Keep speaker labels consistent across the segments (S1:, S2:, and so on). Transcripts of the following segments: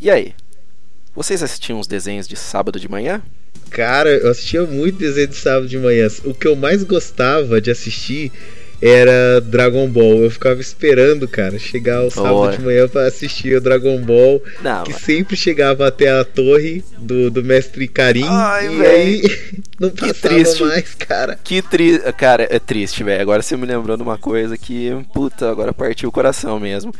S1: E aí? Vocês assistiam os desenhos de sábado de manhã?
S2: Cara, eu assistia muito desenho de sábado de manhã. O que eu mais gostava de assistir era Dragon Ball. Eu ficava esperando, cara, chegar o sábado
S1: Olha.
S2: de manhã pra assistir o Dragon Ball.
S1: Não,
S2: que
S1: mas-
S2: sempre chegava até a torre do, do mestre Karim.
S1: Ai,
S2: e
S1: véi.
S2: aí não
S1: Que
S2: passava
S1: triste.
S2: mais, cara.
S1: Que triste. Cara, é triste, velho. Agora você me lembrou de uma coisa que, puta, agora partiu o coração mesmo.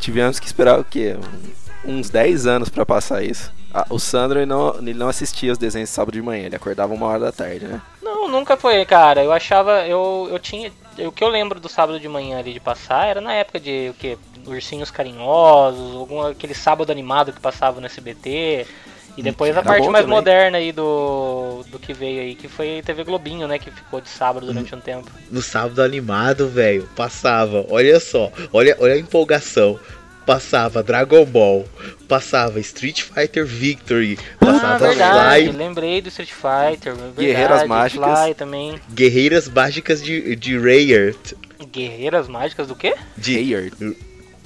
S1: Tivemos que esperar o quê? Um- Uns 10 anos pra passar isso. Ah, o Sandro ele não, ele não assistia os desenhos de sábado de manhã, ele acordava uma hora da tarde, né?
S3: Não, nunca foi, cara. Eu achava, eu, eu tinha, o que eu lembro do sábado de manhã ali de passar era na época de o que, ursinhos carinhosos, algum aquele sábado animado que passava no SBT. E depois a parte mais
S1: também.
S3: moderna aí do, do que veio aí, que foi TV Globinho, né, que ficou de sábado durante um tempo.
S2: No sábado animado, velho, passava. Olha só, olha, olha a empolgação. Passava Dragon Ball, passava Street Fighter Victory,
S3: Ah,
S2: passava
S3: verdade,
S2: Fly,
S3: lembrei do Street Fighter, verdade,
S1: Guerreiras Mágicas.
S3: Fly também.
S2: Guerreiras Mágicas de, de Rayert.
S3: Guerreiras Mágicas do quê?
S2: De,
S1: Rayard.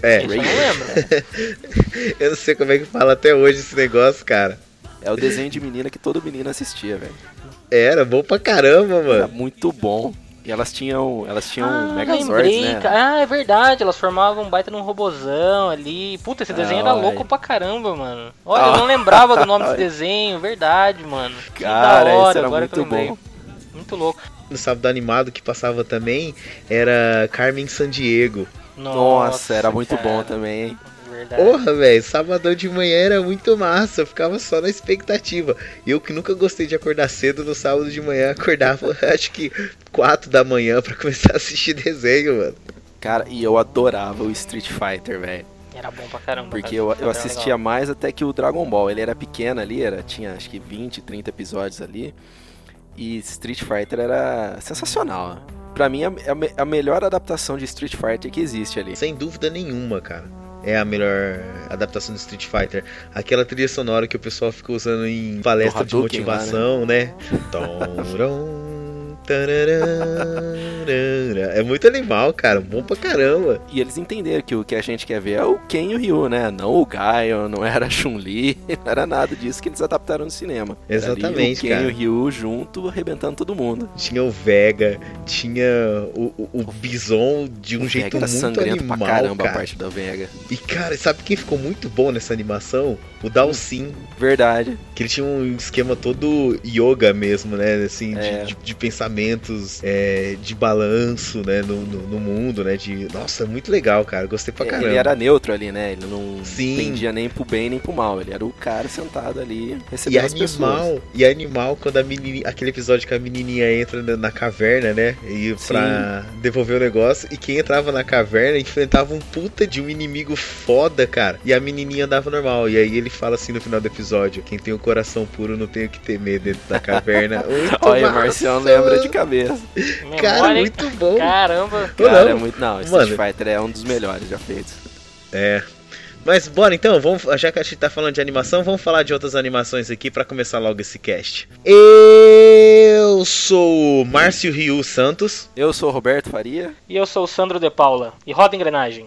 S2: é,
S3: Isso eu não lembro.
S2: eu não sei como é que fala até hoje esse negócio, cara.
S1: É o desenho de menina que todo menino assistia, velho.
S2: Era bom pra caramba,
S1: Era
S2: mano.
S1: muito bom. E elas tinham. Elas tinham
S3: ah,
S1: Megazords,
S3: lembrei,
S1: né?
S3: cara. Ah, é verdade, elas formavam um baita num robozão ali. Puta, esse desenho
S1: Ah,
S3: era louco pra caramba, mano. Olha,
S1: Ah.
S3: eu não lembrava do nome desse desenho, verdade, mano. Que
S1: Cara,
S3: da
S1: isso
S3: hora,
S1: era
S3: agora que eu
S1: muito
S3: lembrei.
S1: bom.
S3: Muito louco.
S2: No sábado animado que passava também era Carmen Sandiego.
S1: Nossa, era muito
S3: cara,
S1: bom também, hein?
S3: Verdade.
S2: Porra, velho, sabadão de manhã era muito massa, eu ficava só na expectativa. Eu que nunca gostei de acordar cedo no sábado de manhã, acordava acho que 4 da manhã pra começar a assistir desenho, mano.
S1: Cara, e eu adorava o Street Fighter, velho.
S3: Era bom pra caramba.
S1: Porque
S3: cara.
S1: eu, eu assistia
S3: legal.
S1: mais até que o Dragon Ball. Ele era pequeno ali, era, tinha acho que 20, 30 episódios ali. E Street Fighter era sensacional. Pra mim, é a, a melhor adaptação de Street Fighter que existe ali.
S2: Sem dúvida nenhuma, cara. É a melhor adaptação do Street Fighter. Aquela trilha sonora que o pessoal fica usando em palestra de
S1: Hadouken lá,
S2: motivação, né? Tom, tararara. É muito animal, cara. Bom pra caramba.
S1: E eles entenderam que o que a gente quer ver é o Ken e o Ryu, né? Não o Gaio, não era a Chun-Li, não era nada disso que eles adaptaram no cinema. Era ali
S2: Exatamente,
S1: o Ken
S2: cara.
S1: e o Ryu junto, arrebentando todo mundo.
S2: Tinha o Vega, tinha o, o, o Bison de um
S1: O
S2: jeito
S1: Vega era
S2: muito animal,
S1: pra caramba a
S2: cara.
S1: parte da Vega.
S2: E cara, sabe quem ficou muito bom nessa animação? O Dalsin,
S1: Verdade.
S2: que ele tinha um esquema todo yoga mesmo, né? Assim, de-
S1: É.
S2: de, de pensamentos, é, de balanço, né? No, no, no mundo, né? De, nossa, muito legal, cara. Gostei pra caramba.
S1: Ele era neutro ali, né? Ele não
S2: Sim.
S1: pendia nem pro bem nem pro mal. Ele era o cara sentado ali
S2: E
S1: recebendo as pessoas.
S2: animal, e animal quando a menininha, aquele episódio que a menininha entra na, na caverna, né? E pra devolver o negócio, e quem entrava na caverna enfrentava um puta de um inimigo foda, cara. E a menininha andava normal. E aí ele fala assim no final do episódio: quem tem o coração puro não tem o que temer dentro da caverna.
S1: Olha, o
S2: massa.
S1: Marcião lembra de cabeça.
S2: Cara,
S3: Memória, hein?
S2: muito bom.
S3: Caramba.
S1: Cara,
S2: não.
S1: é muito. Não, Street
S2: Mano.
S1: Fighter é um dos melhores já feitos.
S2: É. Mas bora então, vamos, já que a gente tá falando de animação, vamos falar de outras animações aqui pra começar logo esse cast. Eu sou o Márcio Rio Santos.
S1: Eu sou o Roberto Faria.
S3: E eu sou o Sandro De Paula. E roda engrenagem.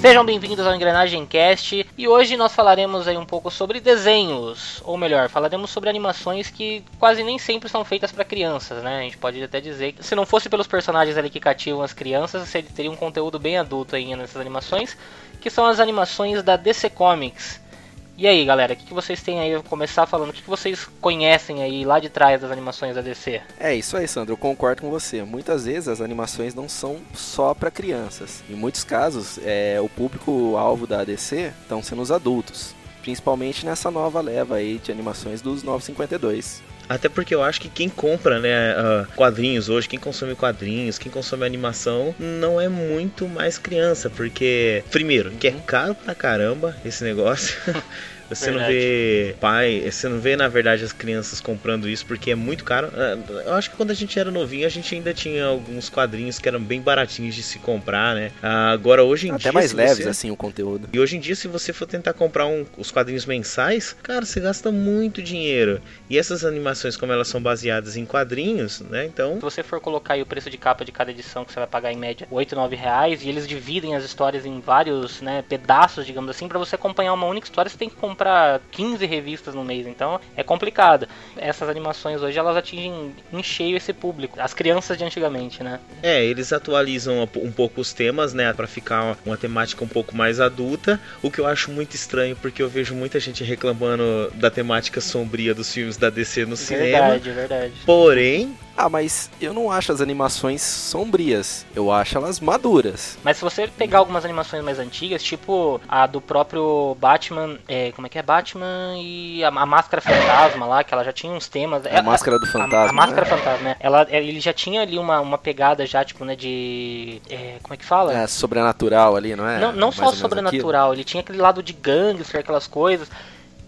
S3: Sejam bem-vindos ao Engrenagem Cast e hoje nós falaremos aí um pouco sobre desenhos, ou melhor, falaremos sobre animações que quase nem sempre são feitas para crianças, né? A gente pode até dizer que se não fosse pelos personagens ali que cativam as crianças, teria um conteúdo bem adulto aí nessas animações, que são as animações da DC Comics. E aí, galera, o que, que vocês têm aí? Eu vou começar falando, o que, que vocês conhecem aí lá de trás das animações da DC?
S1: É isso aí, Sandro. Eu concordo com você. Muitas vezes as animações não são só para crianças. Em muitos casos, é, o público-alvo da DC estão sendo os adultos. Principalmente nessa nova leva aí de animações dos 952.
S2: Até porque eu acho que quem compra, né, uh, quadrinhos hoje, quem consome quadrinhos, quem consome animação, não é muito mais criança, porque, primeiro, que é caro pra caramba esse negócio. Você verdade. não vê pai, você não vê na verdade as crianças comprando isso porque é muito caro. Ah, eu acho que quando a gente era novinho a gente ainda tinha alguns quadrinhos que eram bem baratinhos de se comprar, né? Ah, agora hoje em
S1: Até
S2: dia.
S1: Até mais leves você... assim o conteúdo.
S2: E hoje em dia, se você for tentar comprar um, os quadrinhos mensais, cara, você gasta muito dinheiro. E essas animações, como elas são baseadas em quadrinhos, né? Então.
S3: Se você for colocar aí o preço de capa de cada edição que você vai pagar em média 8, 9 reais, e eles dividem as histórias em vários né, pedaços, digamos assim, para você acompanhar uma única história, você tem que comprar compra 15 revistas no mês, então é complicado. Essas animações hoje elas atingem em cheio esse público, as crianças de antigamente, né?
S2: É, eles atualizam um pouco os temas, né, para ficar uma temática um pouco mais adulta, o que eu acho muito estranho porque eu vejo muita gente reclamando da temática sombria dos filmes da DC no cinema.
S3: Verdade, verdade.
S2: Porém,
S1: ah, mas eu não acho as animações sombrias. Eu acho elas maduras.
S3: Mas se você pegar algumas animações mais antigas, tipo a do próprio Batman, é, como é que é? Batman e a, a, Máscara Fantasma lá, que ela já tinha uns temas.
S1: A, a Máscara do Fantasma. A,
S3: a Máscara né? Fantasma, né? Ela, ele já tinha ali uma, uma pegada já, tipo, né, de. É, como é que fala?
S1: É, sobrenatural ali, não é?
S3: Não, não só sobrenatural, ele tinha aquele lado de gangster, aquelas coisas.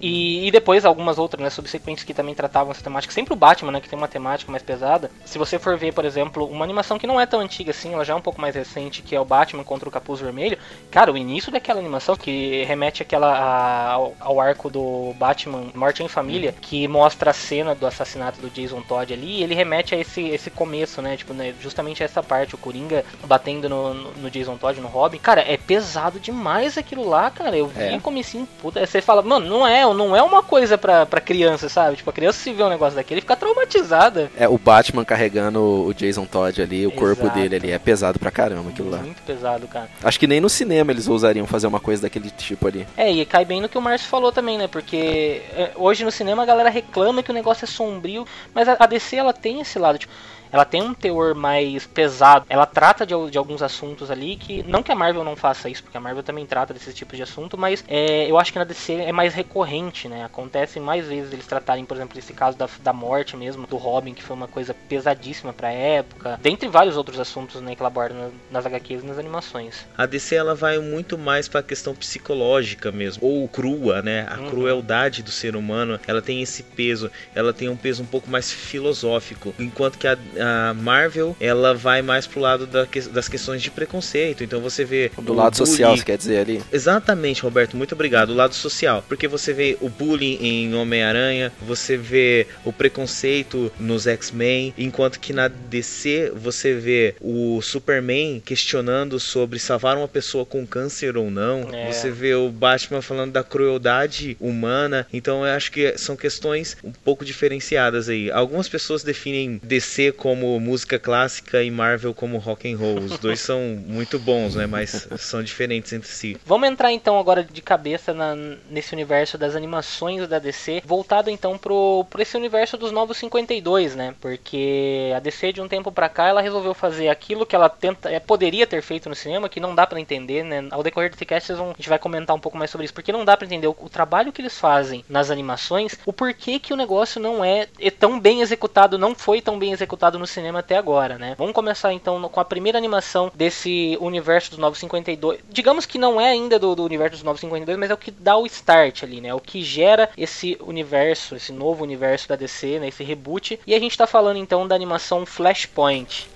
S3: E, e, depois algumas outras, né, subsequentes que também tratavam essa temática. Sempre o Batman, né, que tem uma temática mais pesada. Se você for ver, por exemplo, uma animação que não é tão antiga assim, ela já é um pouco mais recente, que é o Batman contra o Capuz Vermelho. Cara, o início daquela animação, que remete aquela, a, ao, ao, arco do Batman Morte em Família, que mostra a cena do assassinato do Jason Todd ali, ele remete a esse, esse começo, né, tipo, né, justamente a essa parte, o Coringa batendo no, no, no, Jason Todd, no Robin. Cara, é pesado demais aquilo lá, cara. Eu vi é. como assim, puta, você fala, mano, não é, não é uma coisa pra, pra criança, sabe? Tipo, a criança se vê um negócio daquele fica traumatizada.
S1: É, o Batman carregando o Jason Todd ali, o Exato. corpo dele ali, é pesado pra caramba aquilo lá.
S3: Muito pesado, cara.
S1: Acho que nem no cinema eles ousariam fazer uma coisa daquele tipo ali.
S3: É, e cai bem no que o Márcio falou também, né? Porque é, hoje no cinema a galera reclama que o negócio é sombrio, mas a DC ela tem esse lado, tipo ela tem um teor mais pesado. Ela trata de, de, alguns assuntos ali que. Não que a Marvel não faça isso, porque a Marvel também trata desses tipos de assunto, mas é, eu acho que na DC é mais recorrente, né? Acontece mais vezes eles tratarem, por exemplo, esse caso da, da morte mesmo do Robin, que foi uma coisa pesadíssima pra época. Dentre vários outros assuntos né, que ela aborda nas, nas HQs e nas animações.
S2: A DC ela vai muito mais pra questão psicológica mesmo, ou crua, né? A uhum. crueldade do ser humano, ela tem esse peso, ela tem um peso um pouco mais filosófico, enquanto que a, a Marvel, ela vai mais pro lado da, das questões de preconceito. Então você vê.
S1: Do lado bullying. social, você quer dizer ali?
S2: Exatamente, Roberto, muito obrigado. O lado social. Porque você vê o bullying em Homem-Aranha, você vê o preconceito nos X-Men, enquanto que na DC você vê o Superman questionando sobre salvar uma pessoa com câncer ou não. É. Você vê o Batman falando da crueldade humana. Então eu acho que são questões um pouco diferenciadas aí. Algumas pessoas definem DC como como música clássica e Marvel como rock and roll. Os dois são muito bons, né? Mas são diferentes entre si.
S3: Vamos entrar então agora de cabeça na, nesse universo das animações da DC, voltado então pro, pro esse universo dos novos 52, né? Porque a DC de um tempo pra cá ela resolveu fazer aquilo que ela tenta, é, poderia ter feito no cinema, que não dá para entender, né? Ao decorrer desse cast vão, a gente vai comentar um pouco mais sobre isso, porque não dá para entender o, o, trabalho que eles fazem nas animações, o porquê que o negócio não é, é tão bem executado, não foi tão bem executado no cinema até agora, né? Vamos começar então com a primeira animação desse universo dos 952. Digamos que não é ainda do, do universo dos 952, mas é o que dá o start ali, né? É o que gera esse universo, esse novo universo da DC, né? Esse reboot. E a gente tá falando então da animação Flashpoint.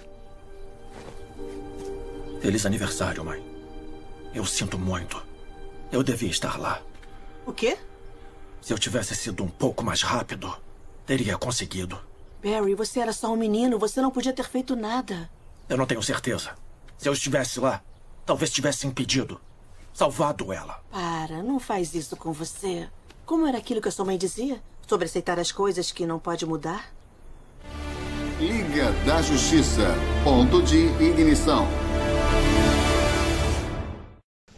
S4: Feliz aniversário, mãe. Eu sinto muito. Eu devia estar lá.
S5: O quê?
S4: Se eu tivesse sido um pouco mais rápido, teria conseguido.
S5: Barry, você era só um menino, você não podia ter feito nada.
S4: Eu não tenho certeza. Se eu estivesse lá, talvez tivesse impedido. Salvado ela.
S5: Para, não faz isso com você. Como era aquilo que a sua mãe dizia? Sobre aceitar as coisas que não pode mudar?
S6: Liga da Justiça. Ponto de ignição.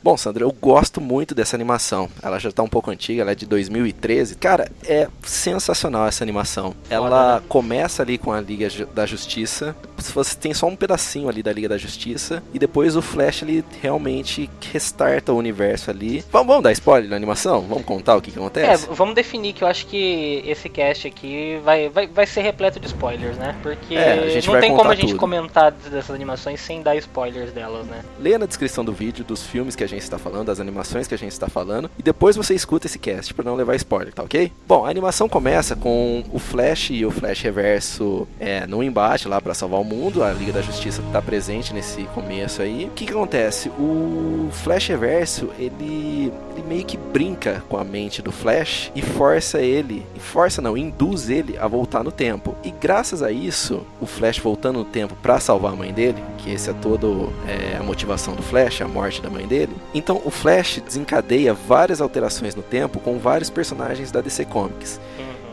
S1: Bom, Sandro, eu gosto muito dessa animação. Ela já tá um pouco antiga, ela é de 2013. Cara, é sensacional essa animação. Ela
S3: né?
S1: começa ali com a Liga da Justiça. Se você tem só um pedacinho ali da Liga da Justiça e depois o Flash ele realmente restarta o universo ali. Vamos, vamos dar spoiler na animação? Vamos contar o que, que
S3: É,
S1: acontece?
S3: vamos definir que eu acho que esse cast aqui vai, vai, vai ser repleto de spoilers, né? Porque
S1: É, a gente
S3: não tem como a gente
S1: tudo.
S3: comentar dessas animações sem dar spoilers delas, né?
S1: Leia na descrição do vídeo dos filmes que a gente está falando, das animações que a gente está falando, e depois você escuta esse cast para não levar spoiler, tá ok? Bom, a animação começa com o Flash e o Flash Reverso é, no embate lá para salvar o mundo. A Liga da Justiça tá presente nesse começo aí. O que, que acontece? O Flash Reverso ele, ele meio que brinca com a mente do Flash e força ele, força não, induz ele a voltar no tempo. E graças a isso, o Flash voltando no tempo para salvar a mãe dele, que esse é todo é, a motivação do Flash, a morte da mãe dele. Então o Flash desencadeia várias alterações no tempo com vários personagens da DC Comics.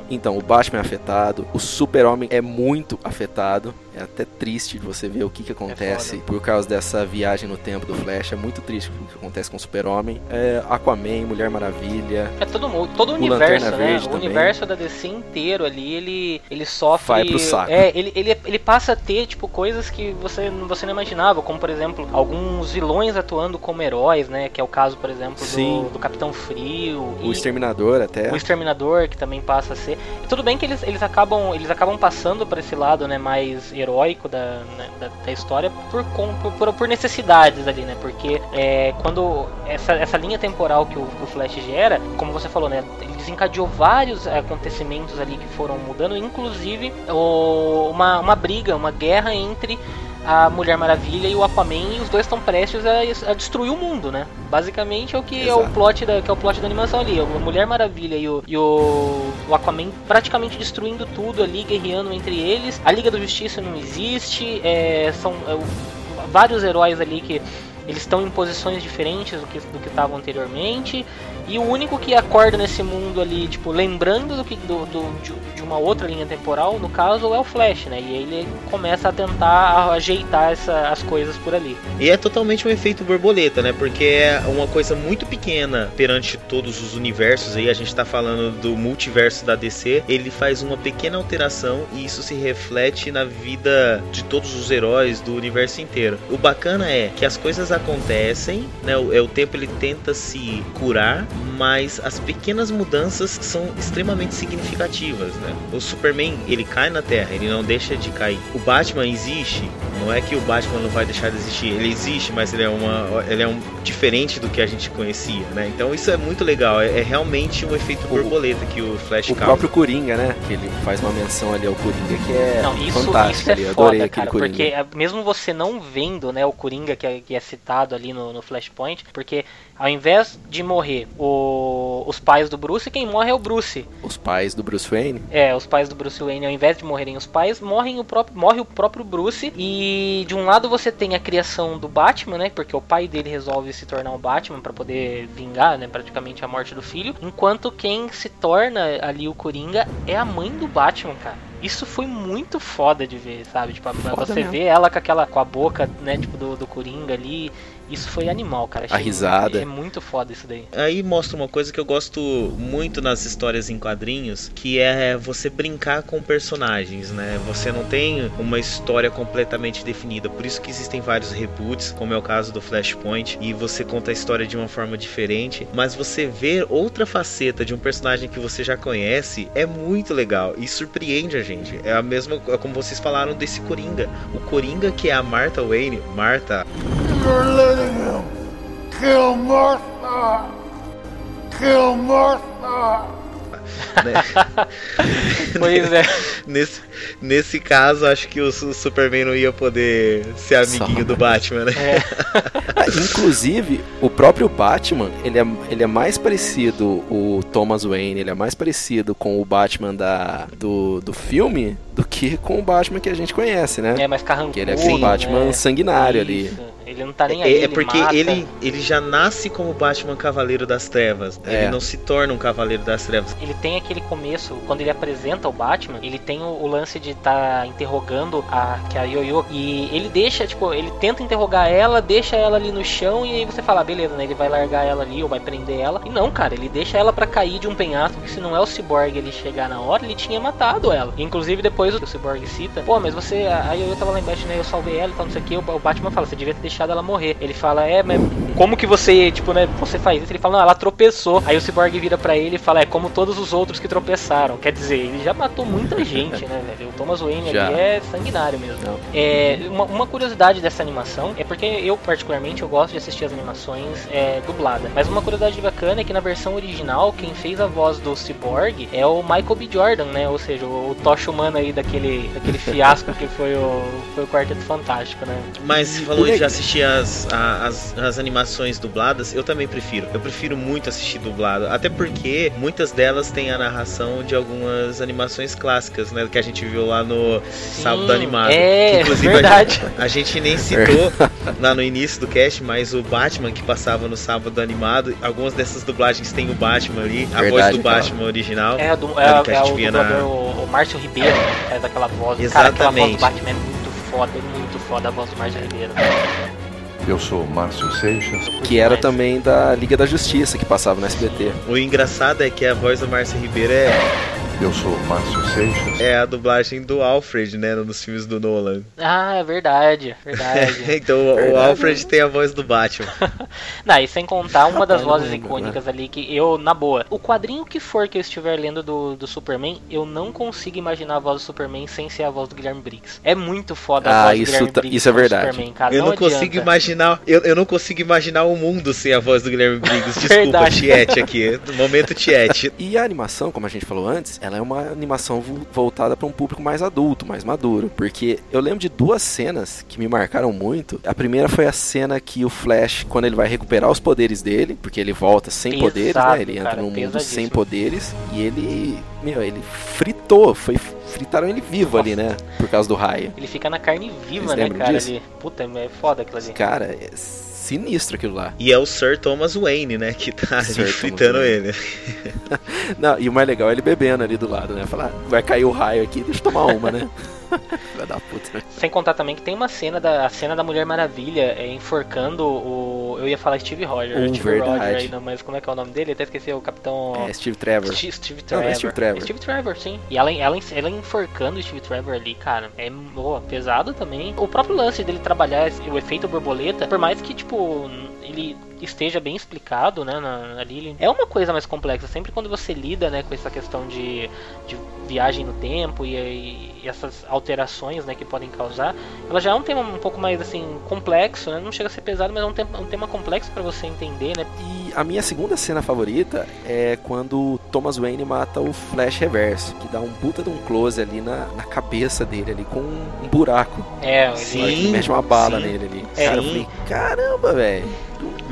S1: Então, o Batman é afetado, o Super-Homem é muito afetado. É até triste de você ver o que, que acontece por causa dessa viagem no tempo do Flash. É muito triste o que acontece com o Super-Homem. É, Aquaman, Mulher Maravilha.
S3: É todo mundo, todo o universo,
S1: Lanterna
S3: né? O
S1: também.
S3: universo da DC inteiro ali, ele, ele sofre.
S1: Vai pro saco.
S3: É, ele, ele, ele passa a ter, tipo, coisas que você, você não imaginava, como por exemplo, alguns vilões atuando como heróis, né? Que é o caso, por exemplo, do, do Capitão Frio.
S1: O
S3: e-
S1: Exterminador até.
S3: o Exterminador, que também passa a ser. Tudo bem que eles, eles, acabam, eles acabam passando por esse lado né, mais heróico da, né, da, da história por, por, por necessidades ali, né? Porque é, quando essa, essa linha temporal que o, que o Flash gera, como você falou, né? Ele desencadeou vários acontecimentos ali que foram mudando, inclusive o- uma, uma briga, uma guerra entre a Mulher Maravilha e o Aquaman e os dois estão prestes a, a destruir o mundo, né? Basicamente é o que é o plot da, que é o plot da animação ali. A Mulher Maravilha e o, e o, o Aquaman praticamente destruindo tudo ali, guerreando entre eles. A Liga da Justiça não existe. é, são é, vários heróis ali que eles estão em posições diferentes do que do que estavam anteriormente. E o único que acorda nesse mundo ali, tipo, lembrando do que do, do- de, de uma outra linha temporal, no caso, é o Flash, né? E ele começa a tentar ajeitar essa, as coisas por ali.
S2: E é totalmente um efeito borboleta, né? Porque é uma coisa muito pequena perante todos os universos aí. A gente tá falando do multiverso da DC. Ele faz uma pequena alteração e isso se reflete na vida de todos os heróis do universo inteiro. O bacana é que as coisas acontecem, né? O, é, o tempo ele tenta se curar, mas as pequenas mudanças são extremamente significativas, né? O Superman, ele cai na Terra, ele não deixa de cair. O Batman existe, não é que o Batman não vai deixar de existir, ele existe, mas ele é uma ele é um diferente do que a gente conhecia, né? Então isso é muito legal, é, é realmente um efeito borboleta que o Flash
S1: O
S2: causa.
S1: próprio Coringa, né? Que ele faz uma menção ali ao Coringa que é
S3: Não, isso,
S1: fantástico
S3: isso é
S1: ali. Eu adorei
S3: foda,
S1: aquele
S3: cara,
S1: Coringa.
S3: porque é, mesmo você não vendo, né, o Coringa que é, que é citado ali no, no Flashpoint, porque ao invés de morrer o- os pais do Bruce, quem morre é o Bruce.
S1: Os pais do Bruce Wayne.
S3: É, os pais do Bruce Wayne, ao invés de morrerem os pais, morrem o próprio, morre o próprio Bruce. E de um lado você tem a criação do Batman, né? Porque o pai dele resolve se tornar o Batman para poder vingar, né? Praticamente a morte do filho. Enquanto quem se torna ali o Coringa é a mãe do Batman, cara. Isso foi muito foda de ver, sabe? Tipo,
S1: Foda
S3: você
S1: mesmo.
S3: vê ela com aquela com a boca, né, tipo do, do Coringa ali. Isso foi animal, cara. Achei
S1: risada.
S3: Muito, é muito foda isso daí.
S2: Aí mostra uma coisa que eu gosto muito nas histórias em quadrinhos, que é você brincar com personagens, né? Você não tem uma história completamente definida, por isso que existem vários reboots, como é o caso do Flashpoint, e você conta a história de uma forma diferente, mas você ver outra faceta de um personagem que você já conhece é muito legal e surpreende a gente. É a mesma é como vocês falaram desse Coringa, o Coringa que é a Martha Wayne, Martha
S6: You're letting him kill Martha! Kill Martha!
S2: né?
S3: Pois é.
S2: Nesse, nesse caso, acho que o, Su- Superman não ia poder ser amiguinho
S1: Só.
S2: do Batman, né?
S1: Ah, inclusive, o próprio Batman, ele é, ele é mais parecido, o Thomas Wayne, ele é mais parecido com o Batman da, do, do filme do que com o Batman que a gente conhece, né?
S3: É mais carrancudo.
S1: Que ele é aquele Batman
S3: né?
S1: sanguinário ali.
S3: Ele não tá nem aí.
S2: É, é
S3: ele
S2: porque
S3: mata.
S2: ele, ele já nasce como Batman Cavaleiro das Trevas.
S1: É.
S2: Ele não se torna um Cavaleiro das Trevas.
S3: Ele tem aquele começo, quando ele apresenta o Batman, ele tem o, o lance de estar interrogando a, que é a Yoyo. E ele deixa, tipo, ele tenta interrogar ela, deixa ela ali no chão, e aí você fala, ah, beleza, né? Ele vai largar ela ali ou vai prender ela. E não, cara, ele deixa ela pra cair de um penhasco, que se não é o Cyborg ele chegar na hora, ele tinha matado ela. E, inclusive, depois o Cyborg cita, pô, mas você, a Yoyo tava lá embaixo, né? Eu salvei ela e tal, não sei o que. O, Batman fala, você devia ter deixado ela morrer. Ele fala, é, mas como que você, tipo, né, você faz isso? Ele fala, não, ela tropeçou. Aí o Cyborg vira pra ele e fala, é como todos os outros que tropeçaram. Quer dizer, ele já matou muita gente, né, velho? O Thomas Wayne
S1: Já.
S3: ali é sanguinário mesmo. É, uma, uma curiosidade dessa animação é porque eu, particularmente, eu gosto de assistir as animações é, dubladas. Mas uma curiosidade bacana é que na versão original, quem fez a voz do Cyborg é o Michael B. Jordan, né? Ou seja, o, o tocha humano aí daquele, daquele fiasco que foi o, foi o Quarteto Fantástico, né?
S2: Mas você falou de assistir as, as, as animações dubladas, eu também prefiro. Eu prefiro muito assistir dublado. Até porque muitas delas têm a narração de algumas animações clássicas, né? Que a gente viu lá no Sábado Animado.
S3: é,
S2: Que, inclusive,
S3: verdade.
S2: A gente, a gente nem citou lá no início do cast, mas o Batman que passava no Sábado Animado, algumas dessas dublagens tem o Batman ali, a voz
S1: Verdade,
S2: do
S1: cara.
S2: Batman original.
S3: É, do,
S2: É,
S3: é,
S2: que a
S3: é
S2: gente
S3: o
S2: via na-
S3: o, o Márcio Ribeiro, faz aquela voz. Cara, aquela voz
S2: Exatamente.
S3: do Batman é muito foda, é muito foda a voz do Márcio Ribeiro.
S7: Eu sou Márcio Seixas.
S1: Que era também da Liga da Justiça, que passava no SBT.
S2: O engraçado é que a voz do Márcio Ribeiro é,
S7: Eu sou Márcio Seixas.
S2: é a dublagem do Alfred, né? Nos filmes do Nolan.
S3: Ah, é verdade, verdade.
S2: então o- o
S1: Verdade.
S2: Alfred tem a voz do Batman.
S3: Não, e sem contar uma das
S1: não
S3: vozes
S1: lembro,
S3: icônicas ali que eu, na boa, o quadrinho que for que eu estiver lendo do, do Superman, eu não consigo imaginar a voz do Superman sem ser a voz do Guilherme Briggs. É muito foda a
S1: Ah,
S3: voz do
S1: isso
S3: Guilherme
S1: tá-
S3: Briggs
S1: isso é verdade.
S3: Superman, cara.
S2: eu não,
S3: adianta.
S2: consigo imaginar. Eu, eu não consigo imaginar o mundo sem a voz do Guilherme Briggs. Desculpa,
S3: Verdade.
S2: Tiete aqui. Momento Tiete.
S1: E a animação, como a gente falou antes, ela é uma animação vo- voltada para um público mais adulto, mais maduro. Porque eu lembro de duas cenas que me marcaram muito. A primeira foi a cena que o Flash, quando ele vai recuperar os poderes dele, porque ele volta sem
S3: Pesado,
S1: poderes, né? Ele entra
S3: cara,
S1: num mundo sem poderes. E ele, meu, ele fritou, foi fritaram ele vivo ali, né? Por causa do raio.
S3: Ele fica na carne viva,
S1: Vocês
S3: né, cara,
S1: disso?
S3: ali. Puta, é foda aquilo ali.
S1: Cara, é sinistro aquilo lá.
S2: E é o Sir Thomas Wayne, né? Que tá fritando ele.
S1: Não, e o mais legal é ele bebendo ali do lado, né? Falar, ah, vai cair o raio aqui, deixa eu tomar uma, né? Filha da puta.
S3: Sem contar também que tem uma cena da a cena da Mulher Maravilha é, enforcando o. Eu ia falar Steve Rogers,
S1: Uh,
S3: Steve
S1: verdade.
S3: Roger aí, não, mas como é que é o nome dele? Até esqueci o Capitão.
S1: É, Steve Trevor.
S3: Steve, Steve
S1: Não,
S3: Trevor.
S1: é Steve Trevor.
S3: Steve Trevor, sim. E ela, ela, ela enforcando o Steve Trevor ali, cara, é oh, pesado também. O próprio lance dele trabalhar o efeito borboleta, por mais que, tipo, ele esteja bem explicado, né, na- ali, é uma coisa mais complexa. Sempre quando você lida, né, com essa questão de, de viagem no tempo e, e- e essas alterações, né, que podem causar, ela já é um tema um pouco mais, assim, complexo, né, não chega a ser pesado, mas é um tema, um tema complexo para você entender, né.
S1: E a minha segunda cena favorita é quando Thomas Wayne mata o Flash Reverso, que dá um puta de um close ali na, na cabeça dele, ali com um buraco.
S3: É,
S2: Sim.
S1: Ele mete uma bala
S2: sim.
S1: nele ali.
S3: É,
S1: Cara, eu falei, caramba, velho.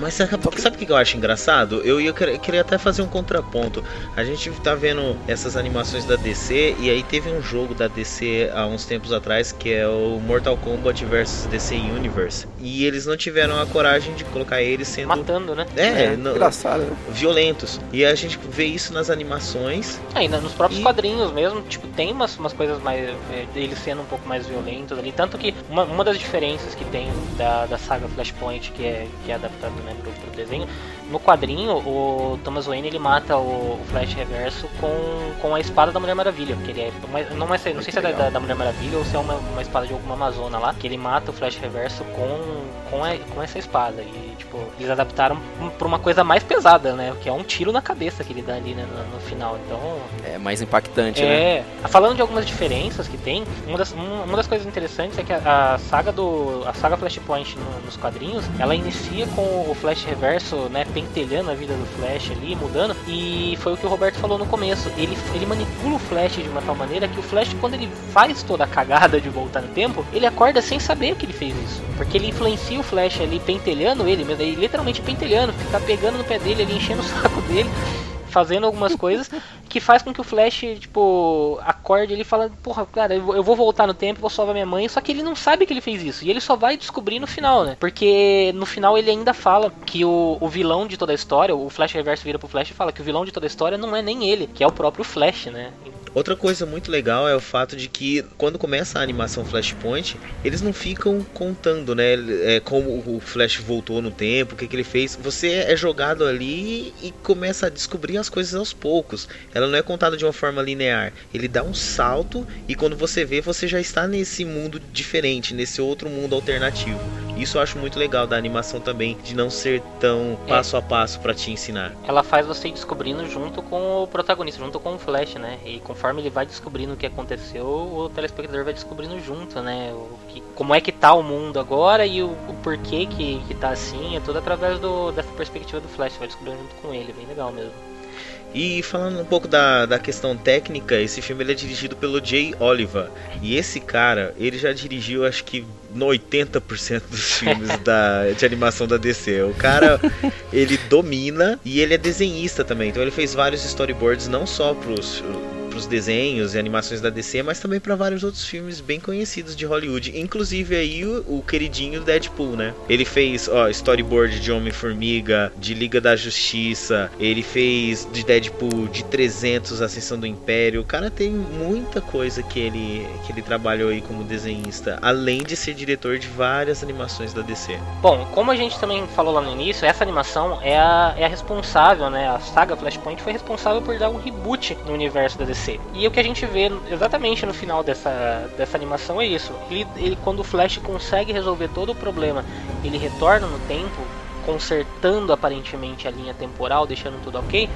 S2: Mas sabe, o que eu acho engraçado? Eu ia querer, queria até fazer um contraponto. A gente tá vendo essas animações da DC e aí teve um jogo da DC há uns tempos atrás que é o Mortal Kombat vs DC Universe. E eles não tiveram a coragem de colocar eles sendo
S3: matando, né.
S2: é, no-
S1: engraçado, né?
S2: violentos. E a gente vê isso nas animações.
S3: Aí nos próprios
S2: E-
S3: quadrinhos mesmo, tipo, tem umas, umas coisas mais. É, deles sendo um pouco mais violentos ali. Tanto que uma, uma das diferenças que tem da, da saga Flashpoint, que é, que é adaptado né, pro, pro desenho, no quadrinho, o Thomas Wayne ele mata o, o Flash Reverso com, com a espada da Mulher Maravilha. Que ele é. Não, é, não sei se é da, da Mulher Maravilha ou se é uma, uma espada de alguma Amazona lá. Que ele mata o Flash Reverso com, com, a- com essa espada. E, tipo, eles adaptaram pra uma coisa mais pesada, né? Que é um tiro na cabeça que ele dá ali né, no, no final. Então,
S1: É mais impactante, né?
S3: é, falando de algumas diferenças que tem, uma das, um- uma das coisas interessantes é que a, a saga do a saga Flashpoint no- nos quadrinhos, ela inicia com o Flash Reverso, né, pentelhando a vida do Flash ali, mudando, e foi o que o Roberto falou no começo. Ele ele manipula o Flash de uma tal maneira que o Flash quando ele faz toda a cagada de voltar no tempo, ele acorda sem saber que ele fez isso, porque ele influencia o Flash ali pentelhando ele, mesmo, ele literalmente pentelhando, fica pegando no pé dele, ali enchendo o saco dele fazendo algumas coisas que faz com que o Flash, tipo, acorde ele fala, porra, cara, eu vou voltar no tempo, vou salvar minha mãe, só que ele não sabe que ele fez isso. E ele só vai descobrir no final, né? Porque no final ele ainda fala que o, o vilão de toda a história, o Flash Reverso vira pro Flash e fala que o vilão de toda a história não é nem ele, que é o próprio Flash, né?
S2: Outra coisa muito legal é o fato de que quando começa a animação Flashpoint, eles não ficam contando, né, é, como o Flash voltou no tempo, o que, que ele fez. Você é jogado ali e começa a descobrir as coisas aos poucos. Ela não é contada de uma forma linear. Ele dá um salto e quando você vê, você já está nesse mundo diferente, nesse outro mundo alternativo. Isso eu acho muito legal da animação também, de não ser tão passo a passo para te ensinar.
S3: Ela faz você ir descobrindo junto com o protagonista, junto com o Flash, né? E conforme ele vai descobrindo o que aconteceu, o telespectador vai descobrindo junto, né? O que, como é que tá o mundo agora e o, o porquê que, que tá assim, é tudo através do, dessa perspectiva do Flash, vai descobrindo junto com ele, bem legal mesmo.
S2: E falando um pouco da, da questão técnica, esse filme ele é dirigido pelo Jay Oliver. E esse cara, ele já dirigiu acho que no 80% dos filmes da, de animação da DC. O cara, ele domina e ele é desenhista também. Então ele fez vários storyboards não só pros para os desenhos e animações da DC, mas também para vários outros filmes bem conhecidos de Hollywood, inclusive aí o, o queridinho Deadpool, né? Ele fez, ó, storyboard de Homem-Formiga, de Liga da Justiça, ele fez de Deadpool, de 300, Ascensão do Império. O cara tem muita coisa que ele que ele trabalhou aí como desenhista, além de ser diretor de várias animações da DC.
S3: Bom, como a gente também falou lá no início, essa animação é a, é a responsável, né? A saga Flashpoint foi responsável por dar um reboot no universo da DC E o que a gente vê exatamente no final dessa, dessa animação é isso. Ele, ele, quando o Flash consegue resolver todo o problema, ele retorna no tempo, consertando aparentemente a linha temporal, deixando tudo ok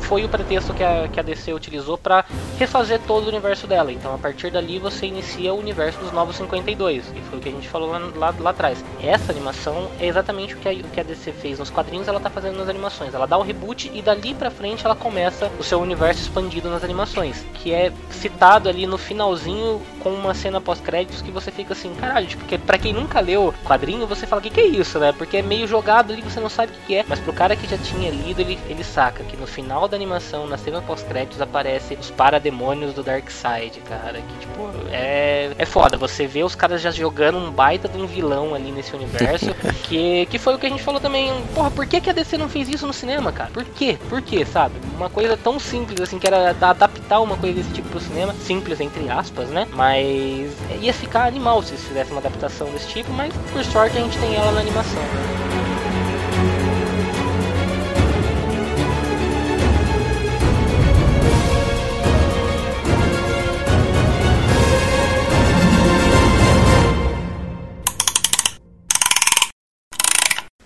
S3: foi o pretexto que a, que a DC utilizou para refazer todo o universo dela. Então, a partir dali, você inicia o universo dos Novos 52, e foi o que a gente falou lá, lá, lá atrás. Essa animação é exatamente o que, a, o que a DC fez nos quadrinhos, ela tá fazendo nas animações. Ela dá o reboot e dali pra frente ela começa o seu universo expandido nas animações, que é citado ali no finalzinho com uma cena pós-créditos que você fica assim, caralho, tipo, porque pra quem nunca leu quadrinho, você fala, o que, que é isso, né? Porque é meio jogado ali, você não sabe o que, que é, mas pro cara que já tinha lido, ele, ele saca que no final da animação, na cena pós-créditos, aparece os parademônios do Darkseid, cara. Que, tipo, é, é foda. Você vê os caras já jogando um baita de um vilão ali nesse universo. que, que foi o que a gente falou também. Porra, por que, que a DC não fez isso no cinema, cara? Por quê? Por quê, sabe? Uma coisa tão simples assim, que era adaptar uma coisa desse tipo pro cinema. Simples, entre aspas, né? Mas ia ficar animal se fizesse uma adaptação desse tipo. Mas por sorte a gente tem ela na animação.